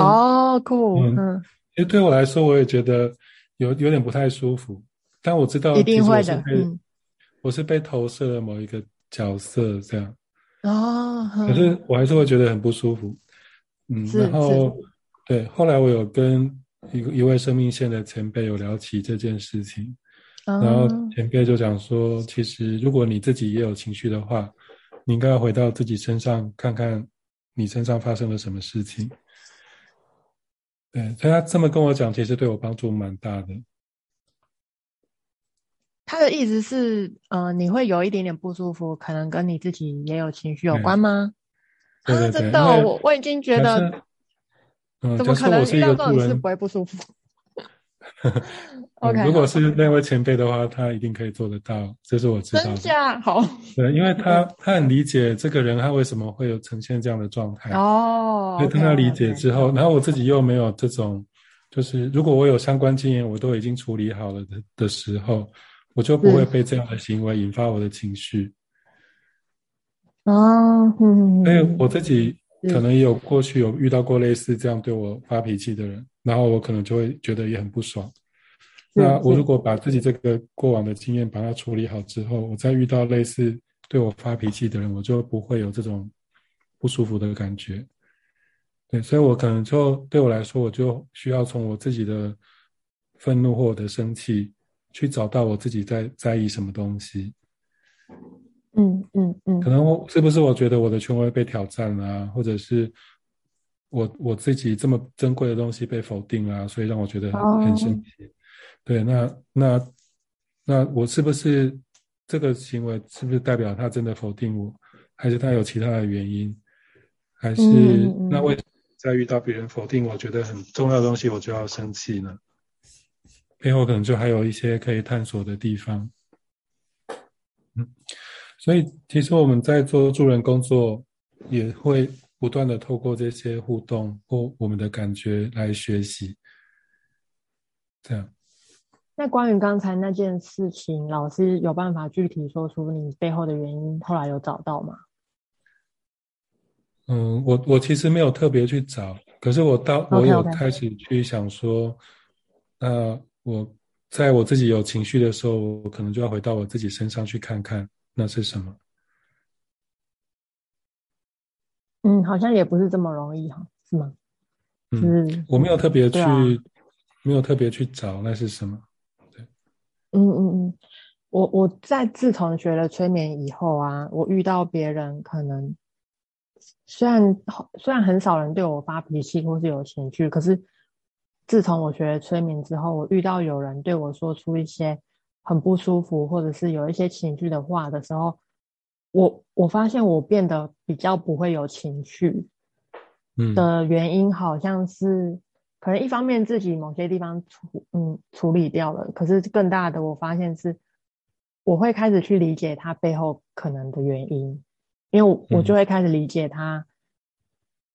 哦，酷。嗯，其实对我来说，我也觉得有有点不太舒服，但我知道一定会的。我是被投射了某一个角色，这样。哦。可是我还是会觉得很不舒服。嗯，然后对，后来我有跟一一位生命线的前辈有聊起这件事情。然后前辈就讲说，其实如果你自己也有情绪的话，你应该要回到自己身上看看，你身上发生了什么事情。对，所以他这么跟我讲，其实对我帮助蛮大的。他的意思是，呃，你会有一点点不舒服，可能跟你自己也有情绪有关吗？啊，真的，我我已经觉得，怎么可能遇到这种事不会不舒服 OK，如果是那位前辈的话，他一定可以做得到，这是我知道。真假好？对，因为他 他很理解这个人，他为什么会有呈现这样的状态哦。所以当他理解之后，然后我自己又没有这种，就是如果我有相关经验，我都已经处理好了的的时候，我就不会被这样的行为引发我的情绪。哦，嗯，因为我自己可能也有过去有遇到过类似这样对我发脾气的人。然后我可能就会觉得也很不爽。那我如果把自己这个过往的经验把它处理好之后，我再遇到类似对我发脾气的人，我就不会有这种不舒服的感觉。对，所以我可能就对我来说，我就需要从我自己的愤怒或者生气，去找到我自己在在意什么东西。嗯嗯嗯。可能我是不是我觉得我的权威被挑战了，或者是？我我自己这么珍贵的东西被否定啊，所以让我觉得很很生气。对，那那那我是不是这个行为是不是代表他真的否定我，还是他有其他的原因？还是那为在遇到别人否定我觉得很重要的东西，我就要生气呢？背后可能就还有一些可以探索的地方。嗯，所以其实我们在做助人工作也会。不断的透过这些互动或我们的感觉来学习，这样。那关于刚才那件事情，老师有办法具体说出你背后的原因，后来有找到吗？嗯，我我其实没有特别去找，可是我到我有开始去想说，那我在我自己有情绪的时候，我可能就要回到我自己身上去看看那是什么。嗯，好像也不是这么容易哈，是吗？嗯，我没有特别去，没有特别去找那是什么。对，嗯嗯嗯，我我在自从学了催眠以后啊，我遇到别人可能虽然虽然很少人对我发脾气或是有情绪，可是自从我学了催眠之后，我遇到有人对我说出一些很不舒服或者是有一些情绪的话的时候。我我发现我变得比较不会有情绪，嗯。的原因好像是可能一方面自己某些地方处嗯处理掉了，可是更大的我发现是我会开始去理解他背后可能的原因，因为我就会开始理解他，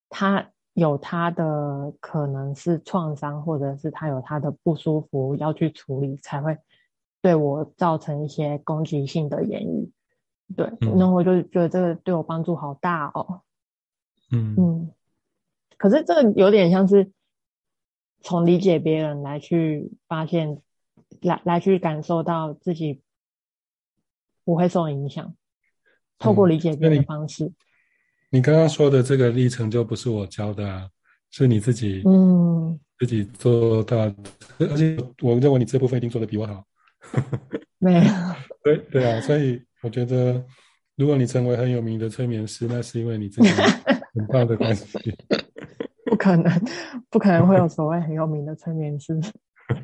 他有他的可能是创伤，或者是他有他的不舒服要去处理，才会对我造成一些攻击性的言语。对，然后我就觉得这个对我帮助好大哦。嗯嗯，可是这个有点像是从理解别人来去发现，来来去感受到自己不会受影响，透过理解别人的方式。你刚刚说的这个历程就不是我教的啊，是你自己嗯自己做到，而且我认为你这部分一定做的比我好。没有。对对啊，所以我觉得，如果你成为很有名的催眠师，那是因为你自己很棒的关系。不可能，不可能会有所谓很有名的催眠师。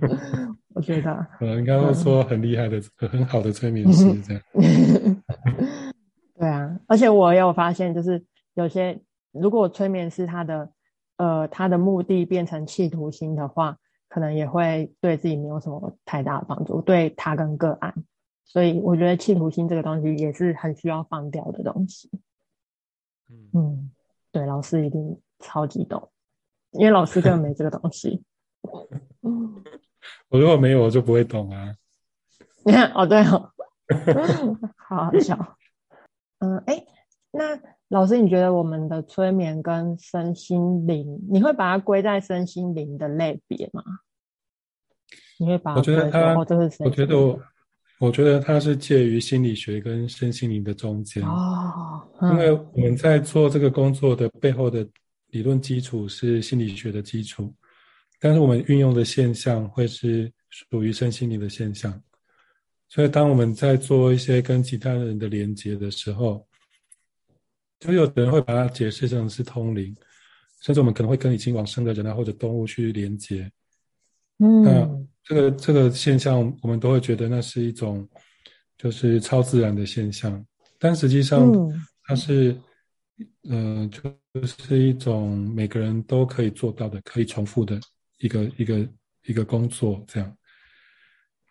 我觉得，呃，应该会说很厉害的、很好的催眠师这样。对啊，而且我有发现，就是有些如果催眠师他的呃他的目的变成企图心的话，可能也会对自己没有什么太大的帮助，对他跟个案。所以我觉得企图心这个东西也是很需要放掉的东西。嗯，对，老师一定超级懂，因为老师根本没这个东西。我如果没有，我就不会懂啊。你看，哦，对哦，好好笑。嗯，哎，那老师，你觉得我们的催眠跟身心灵，你会把它归在身心灵的类别吗？你会把？我觉得它，我觉得我。我觉得它是介于心理学跟身心灵的中间哦，因为我们在做这个工作的背后的理论基础是心理学的基础，但是我们运用的现象会是属于身心灵的现象，所以当我们在做一些跟其他人的连接的时候，就有的人会把它解释成是通灵，甚至我们可能会跟已经往生的人啊或者动物去连接，嗯。这个这个现象，我们都会觉得那是一种就是超自然的现象，但实际上它是，嗯，就是一种每个人都可以做到的、可以重复的一个一个一个工作。这样，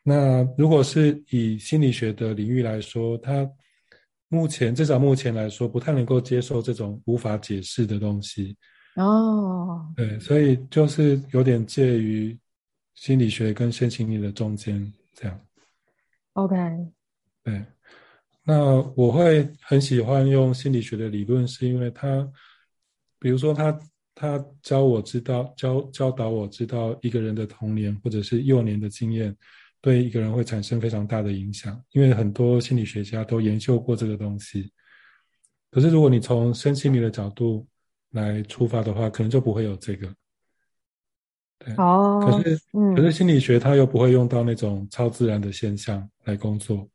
那如果是以心理学的领域来说，它目前至少目前来说，不太能够接受这种无法解释的东西。哦，对，所以就是有点介于。心理学跟身心灵的中间，这样。OK。对，那我会很喜欢用心理学的理论，是因为他，比如说他他教我知道教教导我知道一个人的童年或者是幼年的经验，对一个人会产生非常大的影响。因为很多心理学家都研究过这个东西。可是如果你从身心灵的角度来出发的话，可能就不会有这个。哦，可是，可是心理学它又不会用到那种超自然的现象来工作，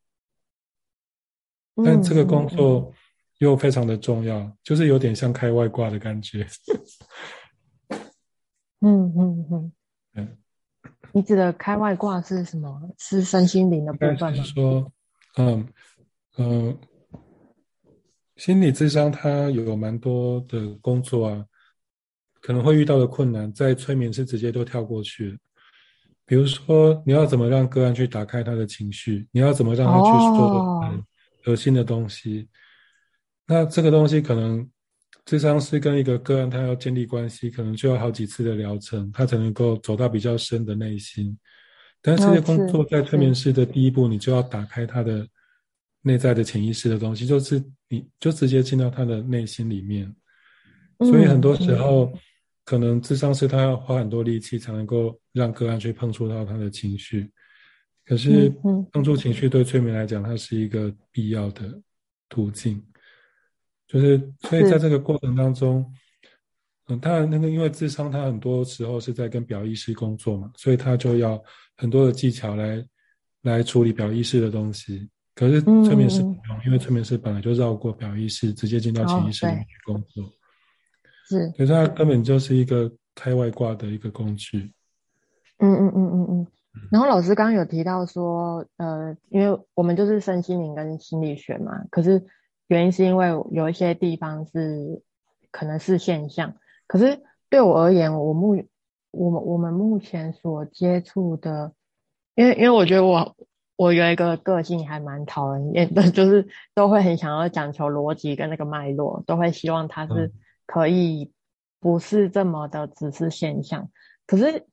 但这个工作又非常的重要，就是有点像开外挂的感觉。嗯嗯嗯，嗯，你指的开外挂是什么？是身心灵的部分吗？是说，嗯嗯，心理智商它有蛮多的工作啊。可能会遇到的困难，在催眠是直接都跳过去比如说，你要怎么让个案去打开他的情绪？你要怎么让他去说核心的东西？那这个东西可能智商是跟一个个案，他要建立关系，可能就要好几次的疗程，他才能够走到比较深的内心。但是工作在催眠师的第一步，你就要打开他的内在的潜意识的东西，就是你就直接进到他的内心里面。所以很多时候。可能智商是他要花很多力气才能够让个案去碰触到他的情绪，可是碰触情绪对催眠来讲，它是一个必要的途径。就是所以在这个过程当中，嗯，当然那个因为智商他很多时候是在跟表意识工作嘛，所以他就要很多的技巧来来处理表意识的东西。可是催眠师不用，因为催眠师本来就绕过表意识，直接进到潜意识里面去工作。是，可是它根本就是一个开外挂的一个工具。嗯嗯嗯嗯嗯。然后老师刚刚有提到说，呃，因为我们就是身心灵跟心理学嘛，可是原因是因为有一些地方是可能是现象。可是对我而言，我目我们我们目前所接触的，因为因为我觉得我我有一个个性还蛮讨人厌的，就是都会很想要讲求逻辑跟那个脉络，都会希望它是。可以不是这么的只是现象，可是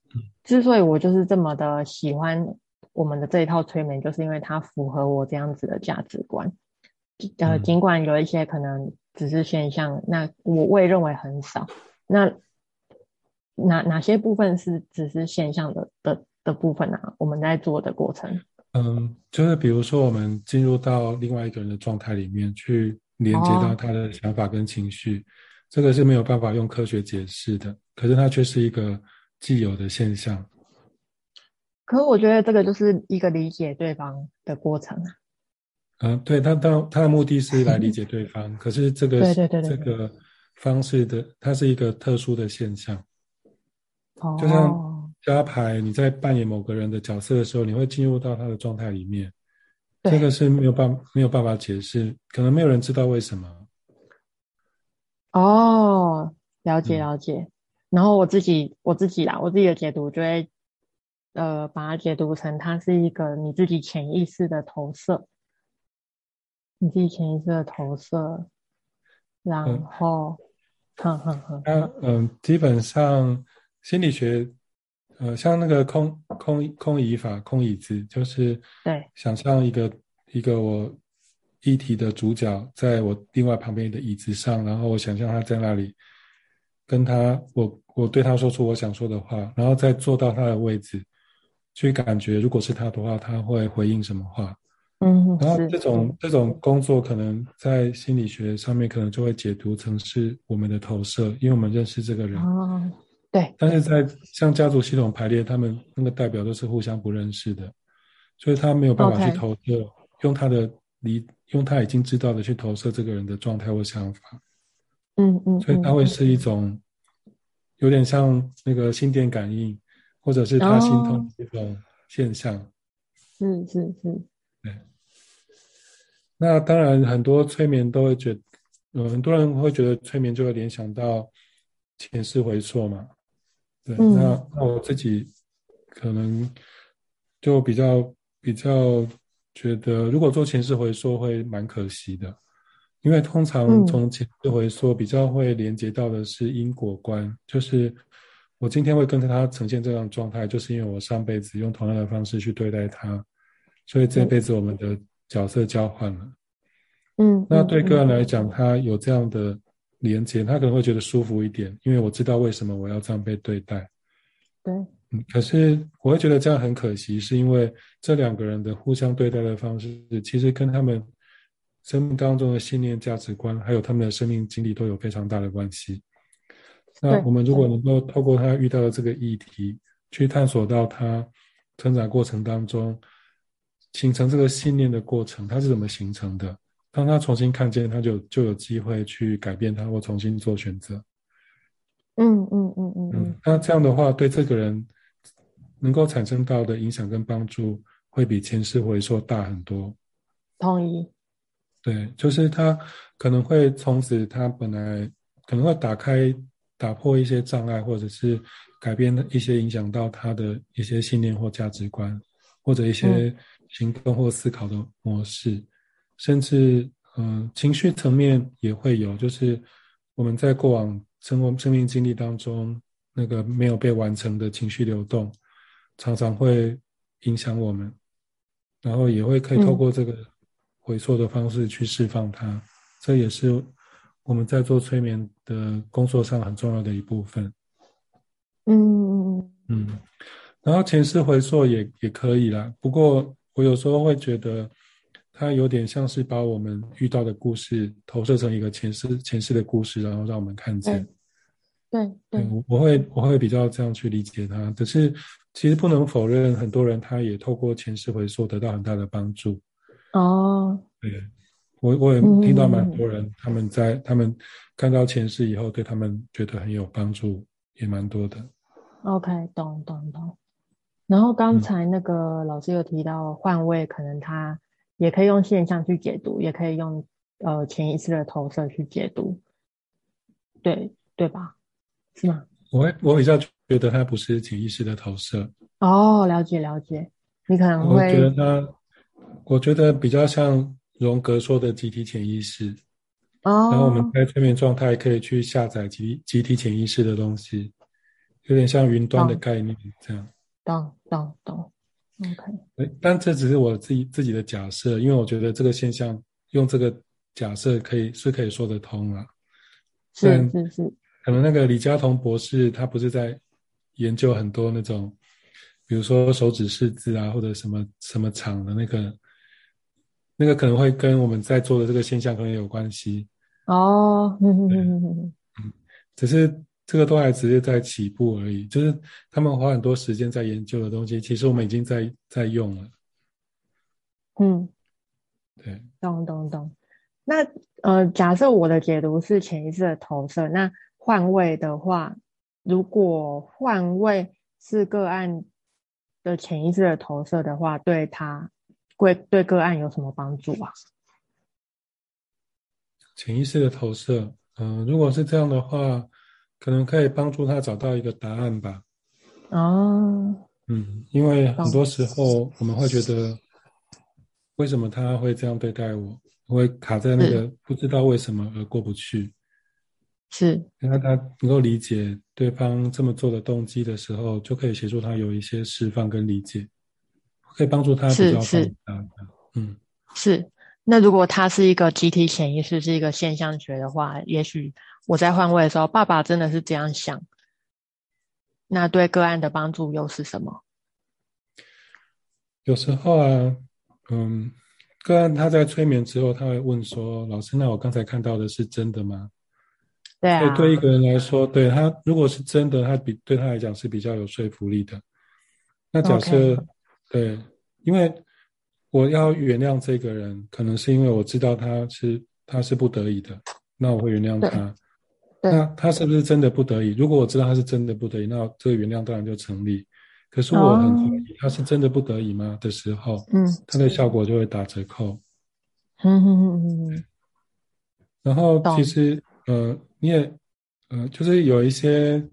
之所以我就是这么的喜欢我们的这一套催眠，就是因为它符合我这样子的价值观。呃，尽管有一些可能只是现象，那我我也认为很少。那哪哪些部分是只是现象的的的部分啊？我们在做的过程。嗯，就是比如说我们进入到另外一个人的状态里面去连接到他的想法跟情绪，这个是没有办法用科学解释的，可是它却是一个既有的现象。可是我觉得这个就是一个理解对方的过程啊。嗯，对他当他的目的是来理解对方，可是这个对对对这个方式的，它是一个特殊的现象。哦，就像加牌，你在扮演某个人的角色的时候，你会进入到他的状态里面，这个是没有办没有办法解释，可能没有人知道为什么。哦，了解了解。然后我自己我自己啦，我自己的解读就会呃把它解读成它是一个你自己潜意识的投射。你自己潜意识的投射，然后，哼哼哼。那嗯，基本上心理学，呃，像那个空空空椅法、空椅子，就是对，想象一个一个我议题的主角，在我另外旁边的椅子上，然后我想象他在那里，跟他，我我对他说出我想说的话，然后再坐到他的位置，去感觉，如果是他的话，他会回应什么话。嗯，然后这种这种工作可能在心理学上面可能就会解读成是我们的投射，因为我们认识这个人。哦，对。但是在像家族系统排列，他们那个代表都是互相不认识的，所以他没有办法去投射，用他的理，用他已经知道的去投射这个人的状态或想法。嗯嗯。所以他会是一种有点像那个心电感应，或者是他心痛这种现象。是是是。对。那当然，很多催眠都会觉，嗯，很多人会觉得催眠就会联想到前世回溯嘛。对，那那我自己可能就比较比较觉得，如果做前世回溯会蛮可惜的，因为通常从前世回溯比较会连接到的是因果观，就是我今天会跟着他呈现这样状态，就是因为我上辈子用同样的方式去对待他，所以这辈子我们的。角色交换了，嗯，那对个人来讲，他有这样的连接，他可能会觉得舒服一点，因为我知道为什么我要这样被对待。对，嗯，可是我会觉得这样很可惜，是因为这两个人的互相对待的方式，其实跟他们生命当中的信念、价值观，还有他们的生命经历都有非常大的关系。那我们如果能够透过他遇到的这个议题，去探索到他成长过程当中。形成这个信念的过程，他是怎么形成的？当他重新看见，他就就有机会去改变他，或重新做选择。嗯嗯嗯嗯嗯。那这样的话，对这个人能够产生到的影响跟帮助，会比前世回溯大很多。同意。对，就是他可能会从此，他本来可能会打开、打破一些障碍，或者是改变一些影响到他的一些信念或价值观，或者一些。行动或思考的模式，甚至嗯，情绪层面也会有。就是我们在过往生活、生命经历当中，那个没有被完成的情绪流动，常常会影响我们，然后也会可以透过这个回溯的方式去释放它。这也是我们在做催眠的工作上很重要的一部分。嗯嗯嗯嗯，然后前世回溯也也可以啦，不过。我有时候会觉得，它有点像是把我们遇到的故事投射成一个前世前世的故事，然后让我们看见。对对，我我会我会比较这样去理解他。可是其实不能否认，很多人他也透过前世回溯得到很大的帮助。哦，对，我我也听到蛮多人他们在他们看到前世以后，对他们觉得很有帮助，也蛮多的。OK，懂懂懂。然后刚才那个老师有提到换位，可能他也可以用现象去解读，也可以用呃潜意识的投射去解读，对对吧？是吗？我我比较觉得它不是潜意识的投射。哦，了解了解。你可能会我觉得它，我觉得比较像荣格说的集体潜意识。哦。然后我们在催眠状态可以去下载集集体潜意识的东西，有点像云端的概念这样。懂懂懂，OK。但这只是我自己自己的假设，因为我觉得这个现象用这个假设可以是可以说得通了。是是是。可能那个李嘉彤博士他不是在研究很多那种，比如说手指识字啊，或者什么什么场的那个，那个可能会跟我们在做的这个现象可能有关系。哦，嗯，只是这个都还只是在起步而已，就是他们花很多时间在研究的东西，其实我们已经在在用了。嗯，对，懂懂懂。那呃，假设我的解读是潜意识的投射，那换位的话，如果换位是个案的潜意识的投射的话，对他会对个案有什么帮助啊？潜意识的投射，嗯，如果是这样的话，可能可以帮助他找到一个答案吧。哦，嗯，因为很多时候我们会觉得，为什么他会这样对待我？会卡在那个不知道为什么而过不去。是，那他能够理解对方这么做的动机的时候，就可以协助他有一些释放跟理解，可以帮助他比较放下。嗯，是。那如果他是一个集体潜意识，是一个现象学的话，也许我在换位的时候，爸爸真的是这样想。那对个案的帮助又是什么？有时候啊，嗯，个案他在催眠之后，他会问说：“老师，那我刚才看到的是真的吗？”对啊。对一个人来说，对他如果是真的，他比对他来讲是比较有说服力的。那假设对，因为。我要原谅这个人，可能是因为我知道他是他是不得已的，那我会原谅他。那他是不是真的不得已？如果我知道他是真的不得已，那这个原谅当然就成立。可是我很怀疑他是真的不得已吗？的时候，嗯，他的效果就会打折扣。嗯嗯嗯嗯。然后其实呃，你也呃，就是有一些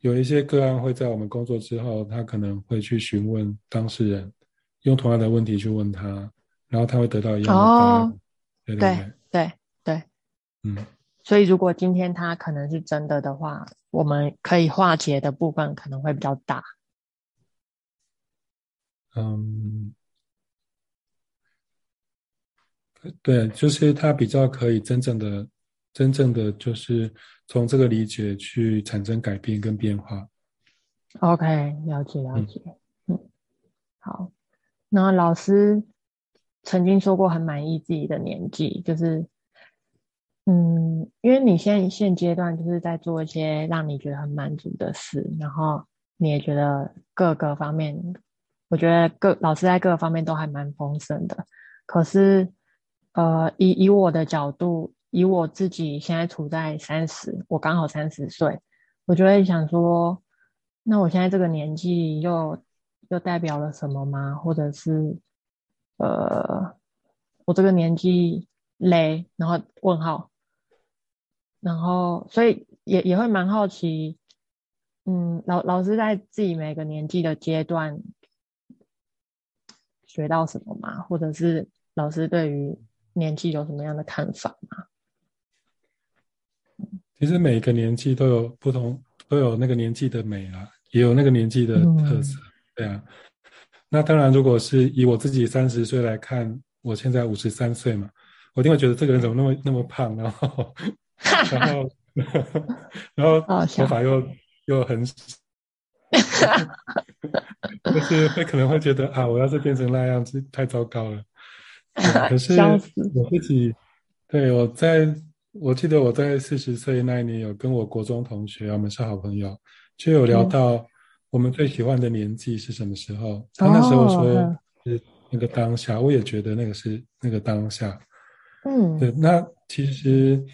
有一些个案会在我们工作之后，他可能会去询问当事人。用同样的问题去问他，然后他会得到一样的答案。对对对对，嗯。所以如果今天他可能是真的的话，我们可以化解的部分可能会比较大。嗯，对，就是他比较可以真正的、真正的就是从这个理解去产生改变跟变化。OK，了解了解，嗯，好。然后老师曾经说过很满意自己的年纪，就是，嗯，因为你现现阶段就是在做一些让你觉得很满足的事，然后你也觉得各个方面，我觉得各老师在各个方面都还蛮丰盛的。可是，呃，以以我的角度，以我自己现在处在三十，我刚好三十岁，我就会想说，那我现在这个年纪又。又代表了什么吗？或者是，呃，我这个年纪累，然后问号，然后所以也也会蛮好奇，嗯，老老师在自己每个年纪的阶段学到什么吗？或者是老师对于年纪有什么样的看法吗？其实每个年纪都有不同，都有那个年纪的美啊，也有那个年纪的特色。对啊，那当然，如果是以我自己三十岁来看，我现在五十三岁嘛，我一定会觉得这个人怎么那么那么胖，然后，然后，然后头发又又很，就是会可能会觉得啊，我要是变成那样子太糟糕了。可是我自己，对我在我记得我在四十岁那一年有跟我国中同学，我们是好朋友，就有聊到。我们最喜欢的年纪是什么时候？他那时候说是那个当下，我也觉得那个是那个当下。嗯，对。那其实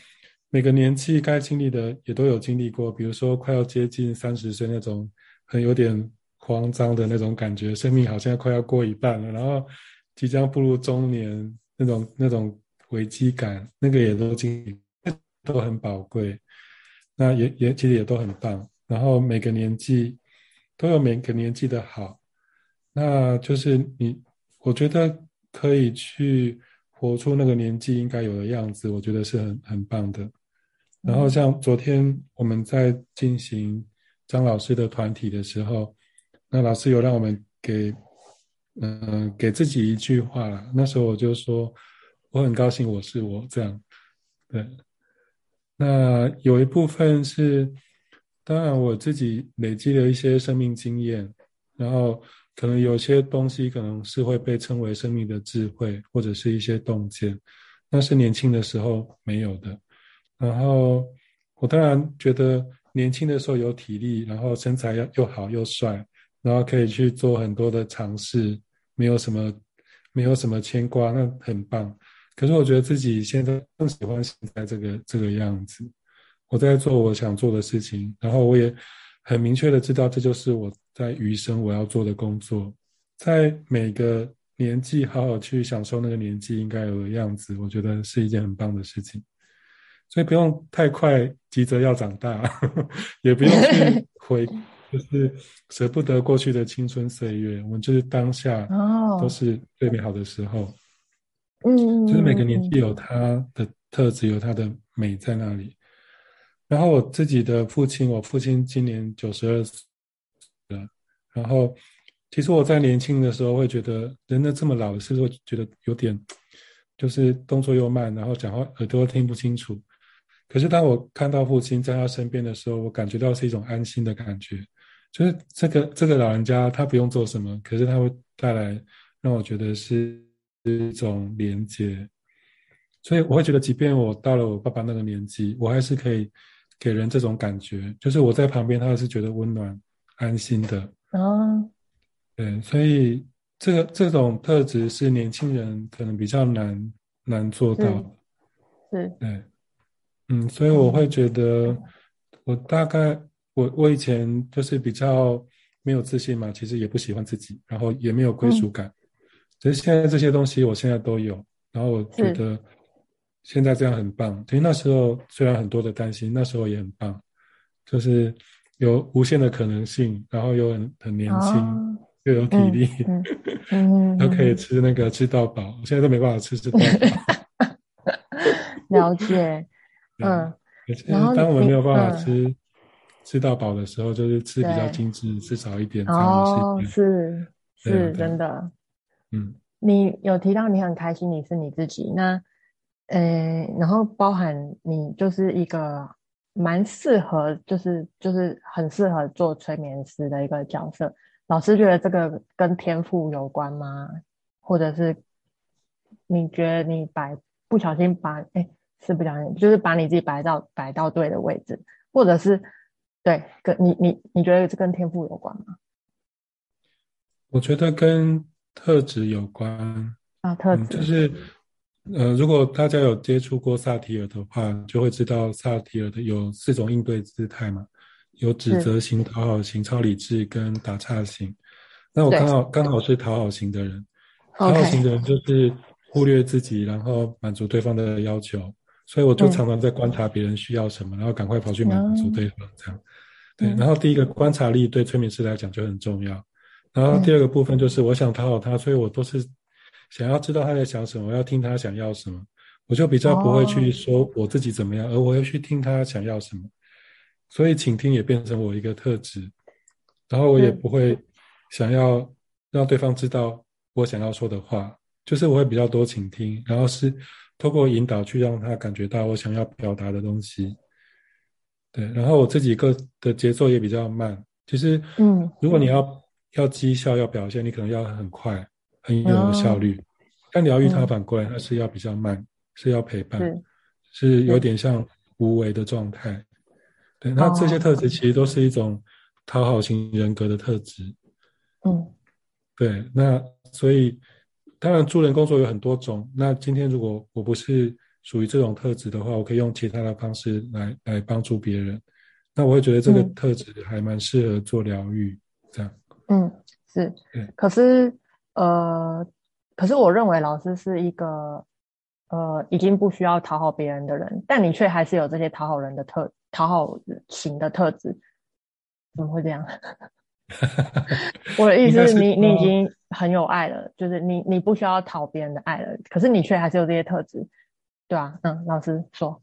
每个年纪该经历的也都有经历过，比如说快要接近三十岁那种很有点慌张的那种感觉，生命好像快要过一半了，然后即将步入中年那种那种危机感，那个也都经历，都很宝贵。那也也其实也都很棒。然后每个年纪。都有每个年纪的好，那就是你，我觉得可以去活出那个年纪应该有的样子，我觉得是很很棒的。然后像昨天我们在进行张老师的团体的时候，那老师有让我们给，嗯，给自己一句话了。那时候我就说，我很高兴我是我这样，对。那有一部分是。当然我自己累积了一些生命经验，然后可能有些东西可能是会被称为生命的智慧，或者是一些洞见，那是年轻的时候没有的。然后我当然觉得年轻的时候有体力，然后身材又又好又帅，然后可以去做很多的尝试，没有什么没有什么牵挂，那很棒。可是我觉得自己现在更喜欢现在这个这个样子，我在做我想做的事情，然后我也很明确的知道这就是我在余生我要做的工作，在每个年纪好好去享受那个年纪应该有的样子，我觉得是一件很棒的事情。所以不用太快急着要长大，也不用去回，就是舍不得过去的青春岁月。我们就是当下 都是最美好的时候。嗯，就是每个年纪有他的特质，有他的美在那里。然后我自己的父亲，我父亲今年九十二岁了。然后，其实我在年轻的时候会觉得，人的这么老，是不是会觉得有点，就是动作又慢，然后讲话耳朵听不清楚。可是当我看到父亲在他身边的时候，我感觉到是一种安心的感觉。就是这个这个老人家，他不用做什么，可是他会带来让我觉得是。一种连接，所以我会觉得，即便我到了我爸爸那个年纪，我还是可以给人这种感觉，就是我在旁边，他是觉得温暖、安心的。哦，对，所以这个这种特质是年轻人可能比较难难做到。是，对，嗯，所以我会觉得，我大概我我以前就是比较没有自信嘛，其实也不喜欢自己，然后也没有归属感。其实现在这些东西我现在都有，然后我觉得现在这样很棒。其实那时候虽然很多的担心，那时候也很棒，就是有无限的可能性，然后又很很年轻，又有体力，嗯，都可以吃那个吃到饱。我现在都没办法吃吃到饱。了解，嗯。然后当我们没有办法吃吃到饱的时候，就是吃比较精致，吃少一点。哦，是是，真的。嗯，你有提到你很开心，你是你自己。那，呃，然后包含你就是一个蛮适合，就是就是很适合做催眠师的一个角色。老师觉得这个跟天赋有关吗？或者是你觉得你摆不小心把哎是不小心，就是把你自己摆到摆到对的位置，或者是对跟你你你觉得这跟天赋有关吗？我觉得跟。特质有关。啊，特质。就是，呃，如果大家有接触过萨提尔的话，就会知道萨提尔的有四种应对姿态嘛，有指责型、讨好型、超理智跟打岔型。那我刚好刚好是讨好型的人，讨好型的人就是忽略自己，然后满足对方的要求，所以我就常常在观察别人需要什么，然后赶快跑去满足对方，这样。对，然后第一个观察力对催眠师来讲就很重要。然后第二个部分就是我想讨好他，所以我都是想要知道他在想什么，我要听他想要什么，我就比较不会去说我自己怎么样，而我要去听他想要什么。所以倾听也变成我一个特质，然后我也不会想要让对方知道我想要说的话，就是我会比较多倾听，然后是透过引导去让他感觉到我想要表达的东西。对，然后我自己个的节奏也比较慢，其实，嗯，如果你要。要绩效要表现，你可能要很快，很有效率。但疗愈它反过来，它是要比较慢，是要陪伴，是有点像无为的状态。对，那这些特质其实都是一种讨好型人格的特质。嗯，对。那所以，当然助人工作有很多种。那今天如果我不是属于这种特质的话，我可以用其他的方式来来帮助别人。那我会觉得这个特质还蛮适合做疗愈，这样。嗯，是，可是，呃，可是我认为老师是一个，呃，已经不需要讨好别人的人，但你却还是有这些讨好人的特讨好型的特质，怎么会这样？我的意 思是你，你已经很有爱了，就是你，你不需要讨别人的爱了，可是你却还是有这些特质，对啊，嗯，老师说，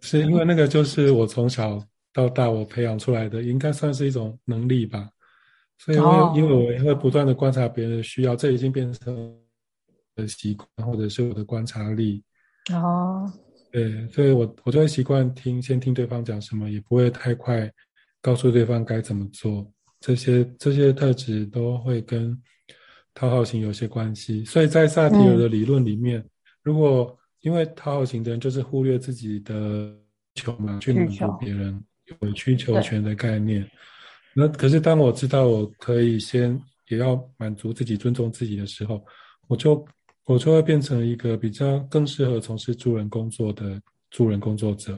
是因为那个就是我从小到大我培养出来的，应该算是一种能力吧。所以，我因为我也会不断的观察别人的需要，这已经变成的习惯，或者是我的观察力。哦，对，所以我我就会习惯听，先听对方讲什么，也不会太快告诉对方该怎么做，这些这些特质都会跟讨好型有些关系。所以在萨提尔的理论里面，如果因为讨好型的人就是忽略自己的求嘛，去满足别人，有需求权的概念。那可是当我知道我可以先也要满足自己、尊重自己的时候，我就我就会变成一个比较更适合从事助人工作的助人工作者。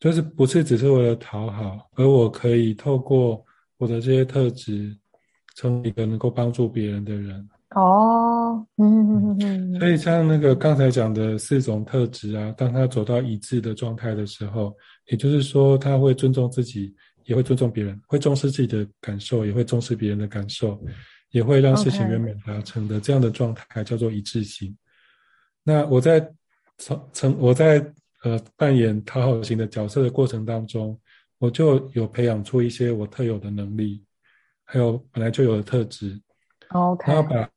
就是不是只是为了讨好，而我可以透过我的这些特质，成为一个能够帮助别人的人。哦，嗯嗯嗯嗯所以像那个刚才讲的四种特质啊，当他走到一致的状态的时候，也就是说他会尊重自己，也会尊重别人，会重视自己的感受，也会重视别人的感受，也会让事情圆满达成的这样的状态叫做一致性。那我在成成我在。呃，扮演讨好型的角色的过程当中，我就有培养出一些我特有的能力，还有本来就有的特质。OK。然后把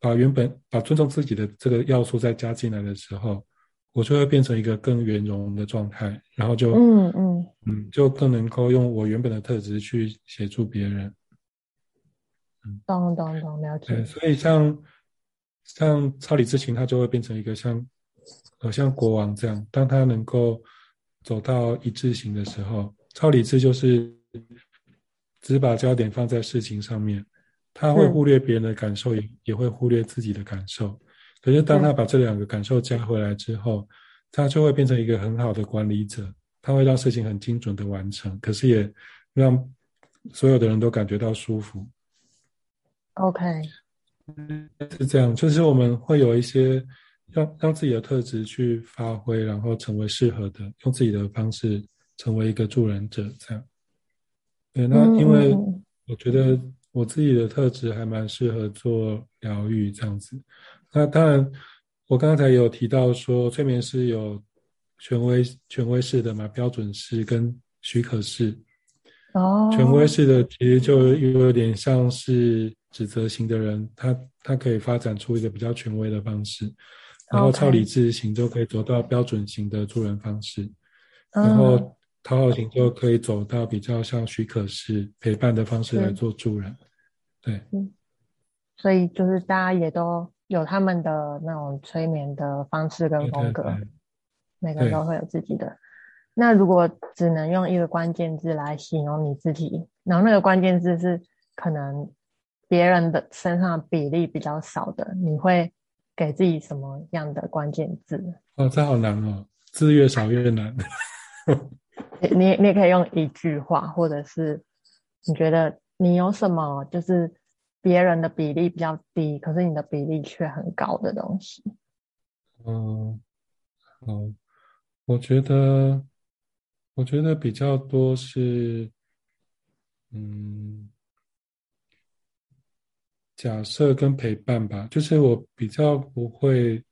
把原本把尊重自己的这个要素再加进来的时候，我就会变成一个更圆融的状态，然后就嗯嗯嗯，就更能够用我原本的特质去协助别人。嗯，懂懂懂，了解。所以像像超理智型，它就会变成一个像。呃，像国王这样，当他能够走到一致性的时候，超理智就是只把焦点放在事情上面，他会忽略别人的感受，也也会忽略自己的感受。可是当他把这两个感受加回来之后，他就会变成一个很好的管理者，他会让事情很精准的完成，可是也让所有的人都感觉到舒服。OK，是这样，就是我们会有一些。让让自己的特质去发挥，然后成为适合的，用自己的方式成为一个助人者，这样。对，那因为我觉得我自己的特质还蛮适合做疗愈这样子。那当然，我刚才有提到说，催眠师有权威权威式的嘛，标准式跟许可式。哦。权威式的其实就有点像是指责型的人，他他可以发展出一个比较权威的方式。然后超理智型就可以走到标准型的助人方式，然后讨好型就可以走到比较像许可式陪伴的方式来做助人。对，嗯，所以就是大家也都有他们的那种催眠的方式跟风格，每个都会有自己的。那如果只能用一个关键字来形容你自己，然后那个关键字是可能别人的身上比例比较少的，你会？给自己什么样的关键字？哦，这好难哦，字越少越难。你你你也可以用一句话，或者是你觉得你有什么就是别人的比例比较低，可是你的比例却很高的东西。嗯，好，我觉得我觉得比较多是，嗯。假设跟陪伴吧，就是我比较不会，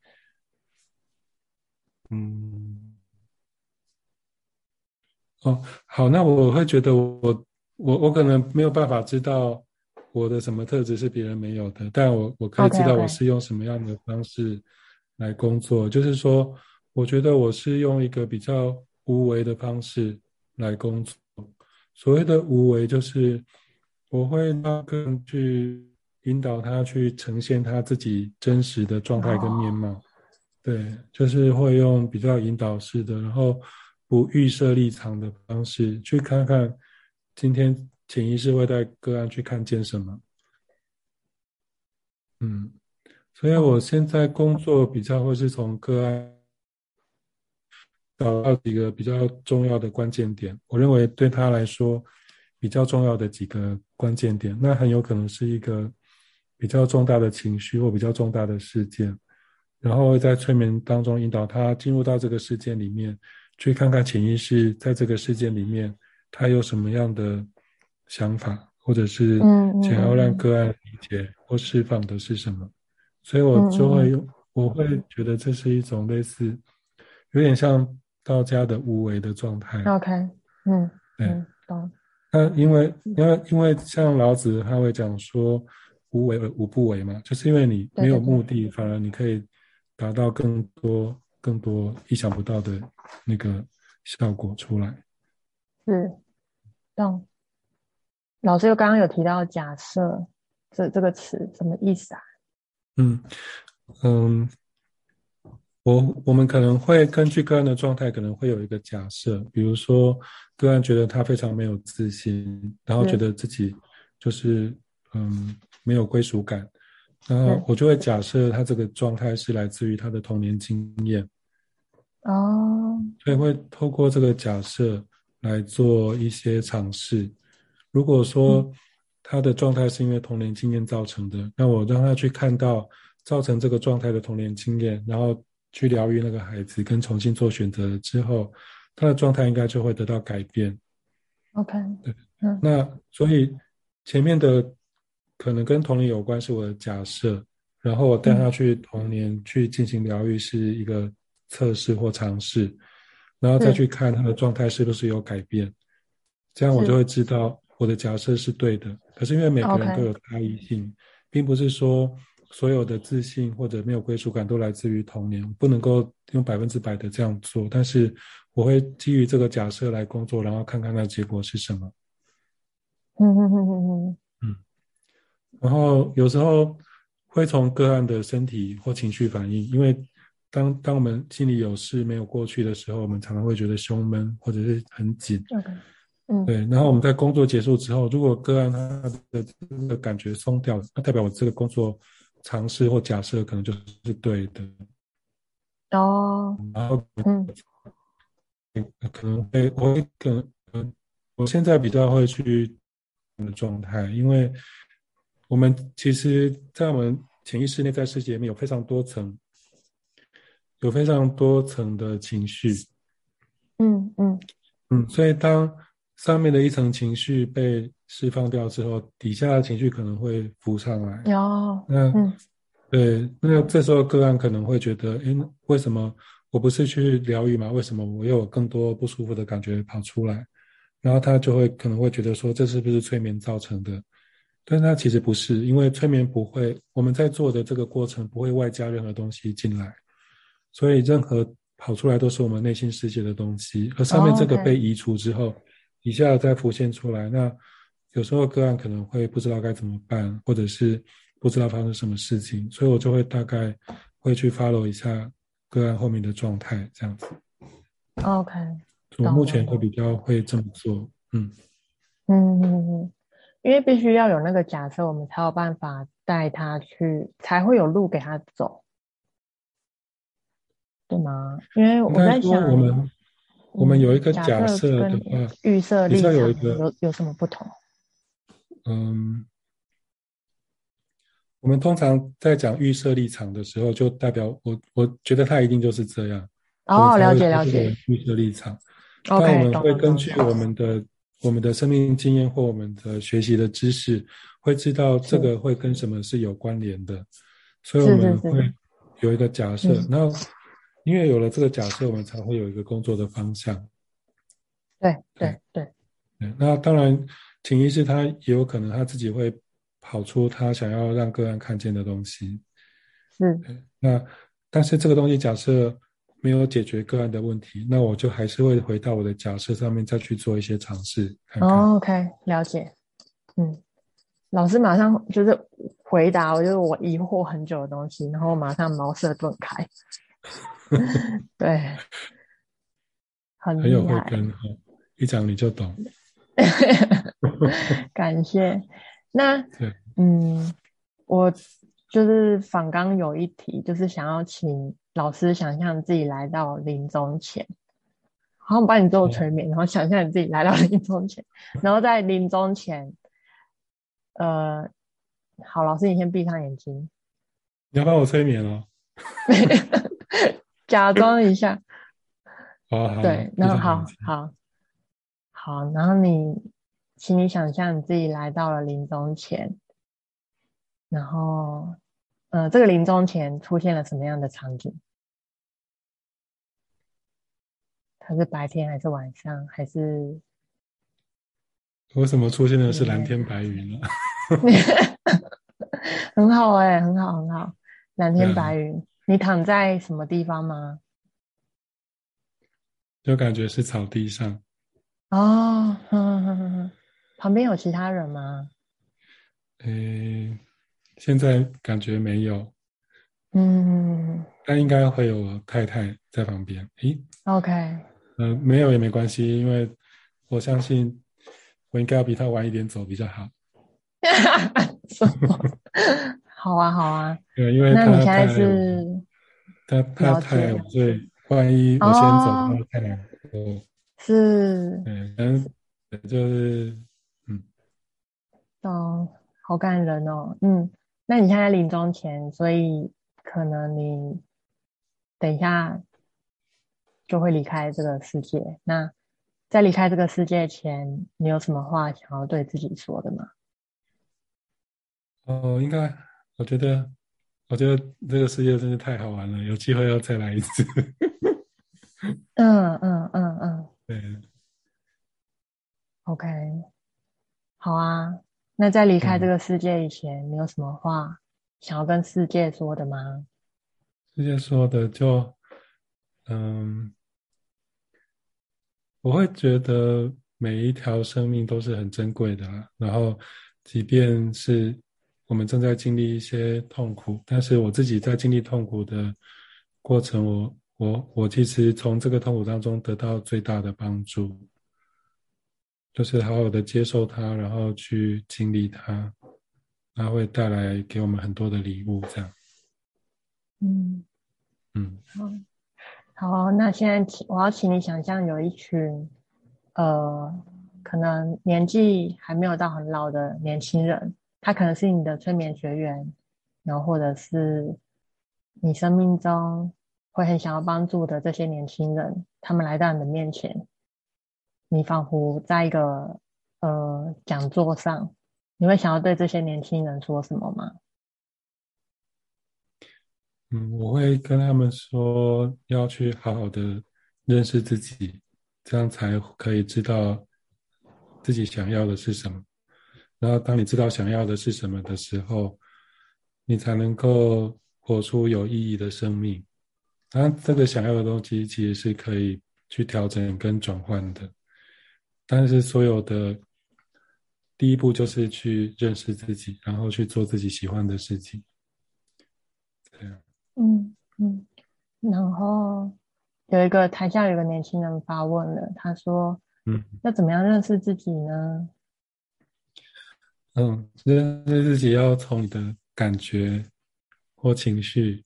嗯，哦，好，那我会觉得我我我可能没有办法知道我的什么特质是别人没有的，但我我可以知道我是用什么样的方式来工作，就是说，我觉得我是用一个比较无为的方式来工作。所谓的无为，就是我会让个人去。引导他去呈现他自己真实的状态跟面貌，对，就是会用比较引导式的，然后不预设立场的方式，去看看今天潜意识会带个案去看见什么。嗯，所以我现在工作比较会是从个案找到几个比较重要的关键点，我认为对他来说比较重要的几个关键点，那很有可能是一个。比较重大的情绪或比较重大的事件，然后在催眠当中引导他进入到这个事件里面，去看看潜意识在这个事件里面他有什么样的想法，或者是想要让个案理解或释放的是什么。所以我就会用，我会觉得这是一种类似，有点像道家的无为的状态。OK，嗯，对，懂。那因为因为因为像老子他会讲说。无为而无不为嘛，就是因为你没有目的，反而你可以达到更多、更多意想不到的那个效果出来。是，懂。老师又刚刚有提到假设这这个词，什么意思啊？嗯嗯，我我们可能会根据个案的状态，可能会有一个假设，比如说个案觉得他非常没有自信，然后觉得自己就是嗯没有归属感，然后我就会假设他这个状态是来自于他的童年经验。哦，所以会透过这个假设来做一些尝试。如果说他的状态是因为童年经验造成的，那我让他去看到造成这个状态的童年经验，然后去疗愈那个孩子，跟重新做选择之后，他的状态应该就会得到改变。OK，对，嗯，那所以前面的可能跟童年有关是我的假设，然后我带他去童年去进行疗愈是一个。测试或尝试，然后再去看他的状态是不是有改变，这样我就会知道我的假设是对的。可是因为每个人都有差异性，并不是说所有的自信或者没有归属感都来自于童年，不能够用百分之百的这样做。但是我会基于这个假设来工作，然后看看那结果是什么。嗯嗯嗯嗯嗯嗯。然后有时候会从个案的身体或情绪反应，因为。当当我们心里有事没有过去的时候，我们常常会觉得胸闷或者是很紧。嗯，对。然后我们在工作结束之后，如果个案他的这个感觉松掉，那代表我这个工作尝试或假设可能就是对的。哦。然后嗯，可能会我会可能我现在比较会去的状态，因为我们其实，在我们潜意识内在世界里面有非常多层。有非常多层的情绪，嗯嗯嗯，所以当上面的一层情绪被释放掉之后，底下的情绪可能会浮上来。有，那对，那这时候个案可能会觉得，哎，为什么我不是去疗愈嘛？为什么我又有更多不舒服的感觉跑出来？然后他就会可能会觉得说，这是不是催眠造成的？但是他其实不是，因为催眠不会，我们在做的这个过程不会外加任何东西进来。所以，任何跑出来都是我们内心世界的东西，而上面这个被移除之后，底下再浮现出来。那有时候个案可能会不知道该怎么办，或者是不知道发生什么事情，所以我就会大概会去 follow 一下个案后面的状态，这样子。OK，我目前会比较会这么做。嗯嗯嗯嗯，因为必须要有那个假设，我们才有办法带他去，才会有路给他走。对吗？因为我在想，我们我们有一个假设的话，预设立场有一个有有什么不同？嗯，我们通常在讲预设立场的时候，就代表我我觉得他一定就是这样。哦，了解了解。预设立场，但我们会根据我们的我们的生命经验或我们的学习的知识，会知道这个会跟什么是有关联的，所以我们会有一个假设，然后。因为有了这个假设，我们才会有一个工作的方向。对对对。那当然，潜意识他也有可能他自己会跑出他想要让个案看见的东西。嗯。那但是这个东西假设没有解决个案的问题，那我就还是会回到我的假设上面再去做一些尝试。哦，OK，了解。嗯，老师马上就是回答，我就是我疑惑很久的东西，然后马上茅塞顿开。对，很很有慧根哈，一讲你就懂。感谢。那 嗯，我就是仿刚有一题，就是想要请老师想象自己来到临终前，好，我帮你做催眠，然后想象你自己来到临终前，然后在临终前，呃，好，老师你先闭上眼睛。你要帮我催眠哦。假装一下，好，对，那好好好，然后你，请你想象你自己来到了临终前，然后，呃，这个临终前出现了什么样的场景？它是白天还是晚上？还是为什么出现的是蓝天白云呢？很好哎，很好很好，蓝天白云。你躺在什么地方吗？就感觉是草地上。哦，哼哼哼哼，旁边有其他人吗？诶，现在感觉没有，嗯但应该会有太太在旁边。诶，，OK，呃，没有也没关系，因为我相信我应该要比他晚一点走比较好。什么？好啊，好啊。对，因为他那你现在太是他他太晚，所以万一我先走哦的话太难过。是对，但就是嗯，哦，好感人哦。嗯，那你现在临终前，所以可能你等一下就会离开这个世界。那在离开这个世界前，你有什么话想要对自己说的吗？哦，应该我觉得我觉得这个世界真是太好玩了，有机会要再来一次。嗯嗯嗯嗯对，，OK，好啊。那在离开嗯这个世界以前，你有什么话想要跟世界说的吗？世界说的就嗯，我会觉得每一条生命都是很珍贵的啦。然后，即便是我们正在经历一些痛苦，但是我自己在经历痛苦的过程，我我我其实从这个痛苦当中得到最大的帮助，就是好好的接受它，然后去经历它，它会带来给我们很多的礼物，这样，嗯。嗯好，好，那现在请我要请你想象有一群，呃，可能年纪还没有到很老的年轻人，他可能是你的催眠学员，然后或者是你生命中会很想要帮助的这些年轻人，他们来到你的面前，你仿佛在一个呃讲座上，你会想要对这些年轻人说什么吗？嗯，我会跟他们说，要去好好的认识自己，这样才可以知道自己想要的是什么。然后，当你知道想要的是什么的时候，你才能够活出有意义的生命。然后，这个想要的东西其实是可以去调整跟转换的，但是所有的第一步就是去认识自己，然后去做自己喜欢的事情。这样。嗯嗯，然后有一个台下有一个年轻人发问了，他说嗯要怎么样认识自己呢？嗯，认识自己要从你的感觉或情绪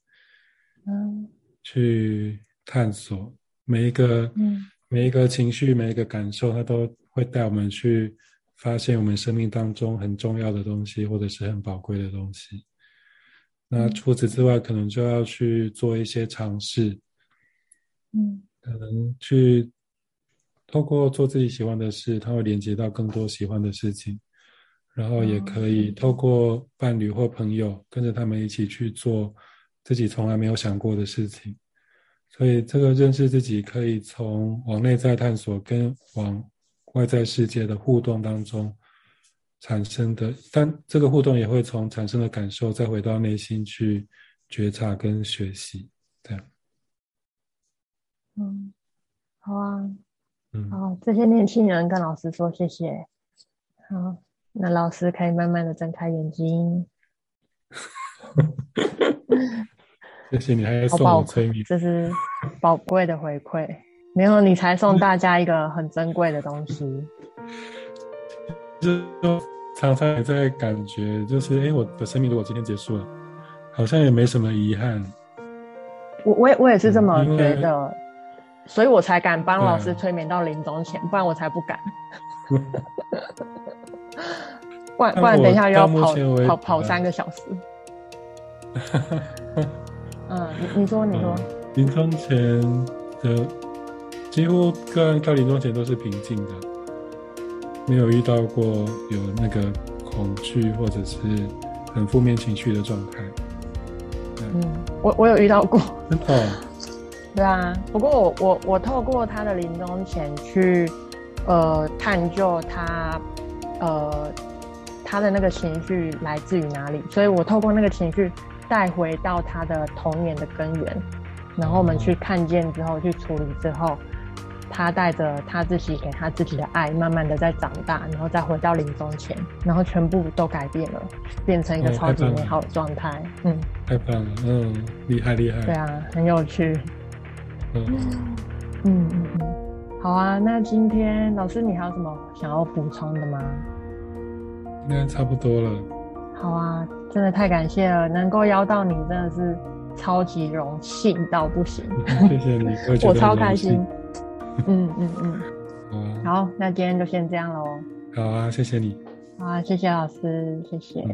嗯去探索。每一个嗯。每一个情绪、每一个感受，它都会带我们去发现我们生命当中很重要的东西，或者是很宝贵的东西。那嗯除此之外，可能就要去做一些尝试，嗯。可能去透过做自己喜欢的事，它会连接到更多喜欢的事情，然后也可以透过伴侣或朋友跟着他们一起去做自己从来没有想过的事情。所以，这个认识自己可以从往内在探索跟往外在世界的互动当中产生的，但这个互动也会从产生的感受再回到内心去觉察跟学习，这样。嗯，好啊，嗯，好，这些年轻人跟老师说谢谢。好，那老师可以慢慢的睁开眼睛。谢谢你还送我催眠。这是宝贵的回馈。没有你才送大家一个很珍贵的东西。就常常也在感觉，就是哎，诶我的生命如果今天结束了，好像也没什么遗憾。我我也我也是这么觉得，所以我才敢帮老师催眠到临终前，不然我才不敢。不然不然等一下又要跑跑跑三个小时。嗯，你你说你说，临终前的几乎个案到临终前都是平静的，没有遇到过有那个恐惧或者是很负面情绪的状态。嗯，我我有遇到过，真的哦、对啊。不过我我我透过他的临终前去呃探究他呃他的那个情绪来自于哪里，所以我透过那个情绪带回到他的童年的根源，然后我们去看见之后去处理之后，他带着他自己给他自己的爱，慢慢的在长大，然后再回到临终前，然后全部都改变了，变成一个超级美好的状态。嗯，太棒了，嗯，厉害厉害。对啊，很有趣。嗯嗯嗯，好啊，那今天老师你还有什么想要补充的吗？应该差不多了。好啊，真的太感谢了，能够邀到你真的是超级荣幸到不行。谢谢你，我超开心。嗯嗯嗯，好，那今天就先这样喽。好啊，谢谢你。好啊，谢谢老师，谢谢。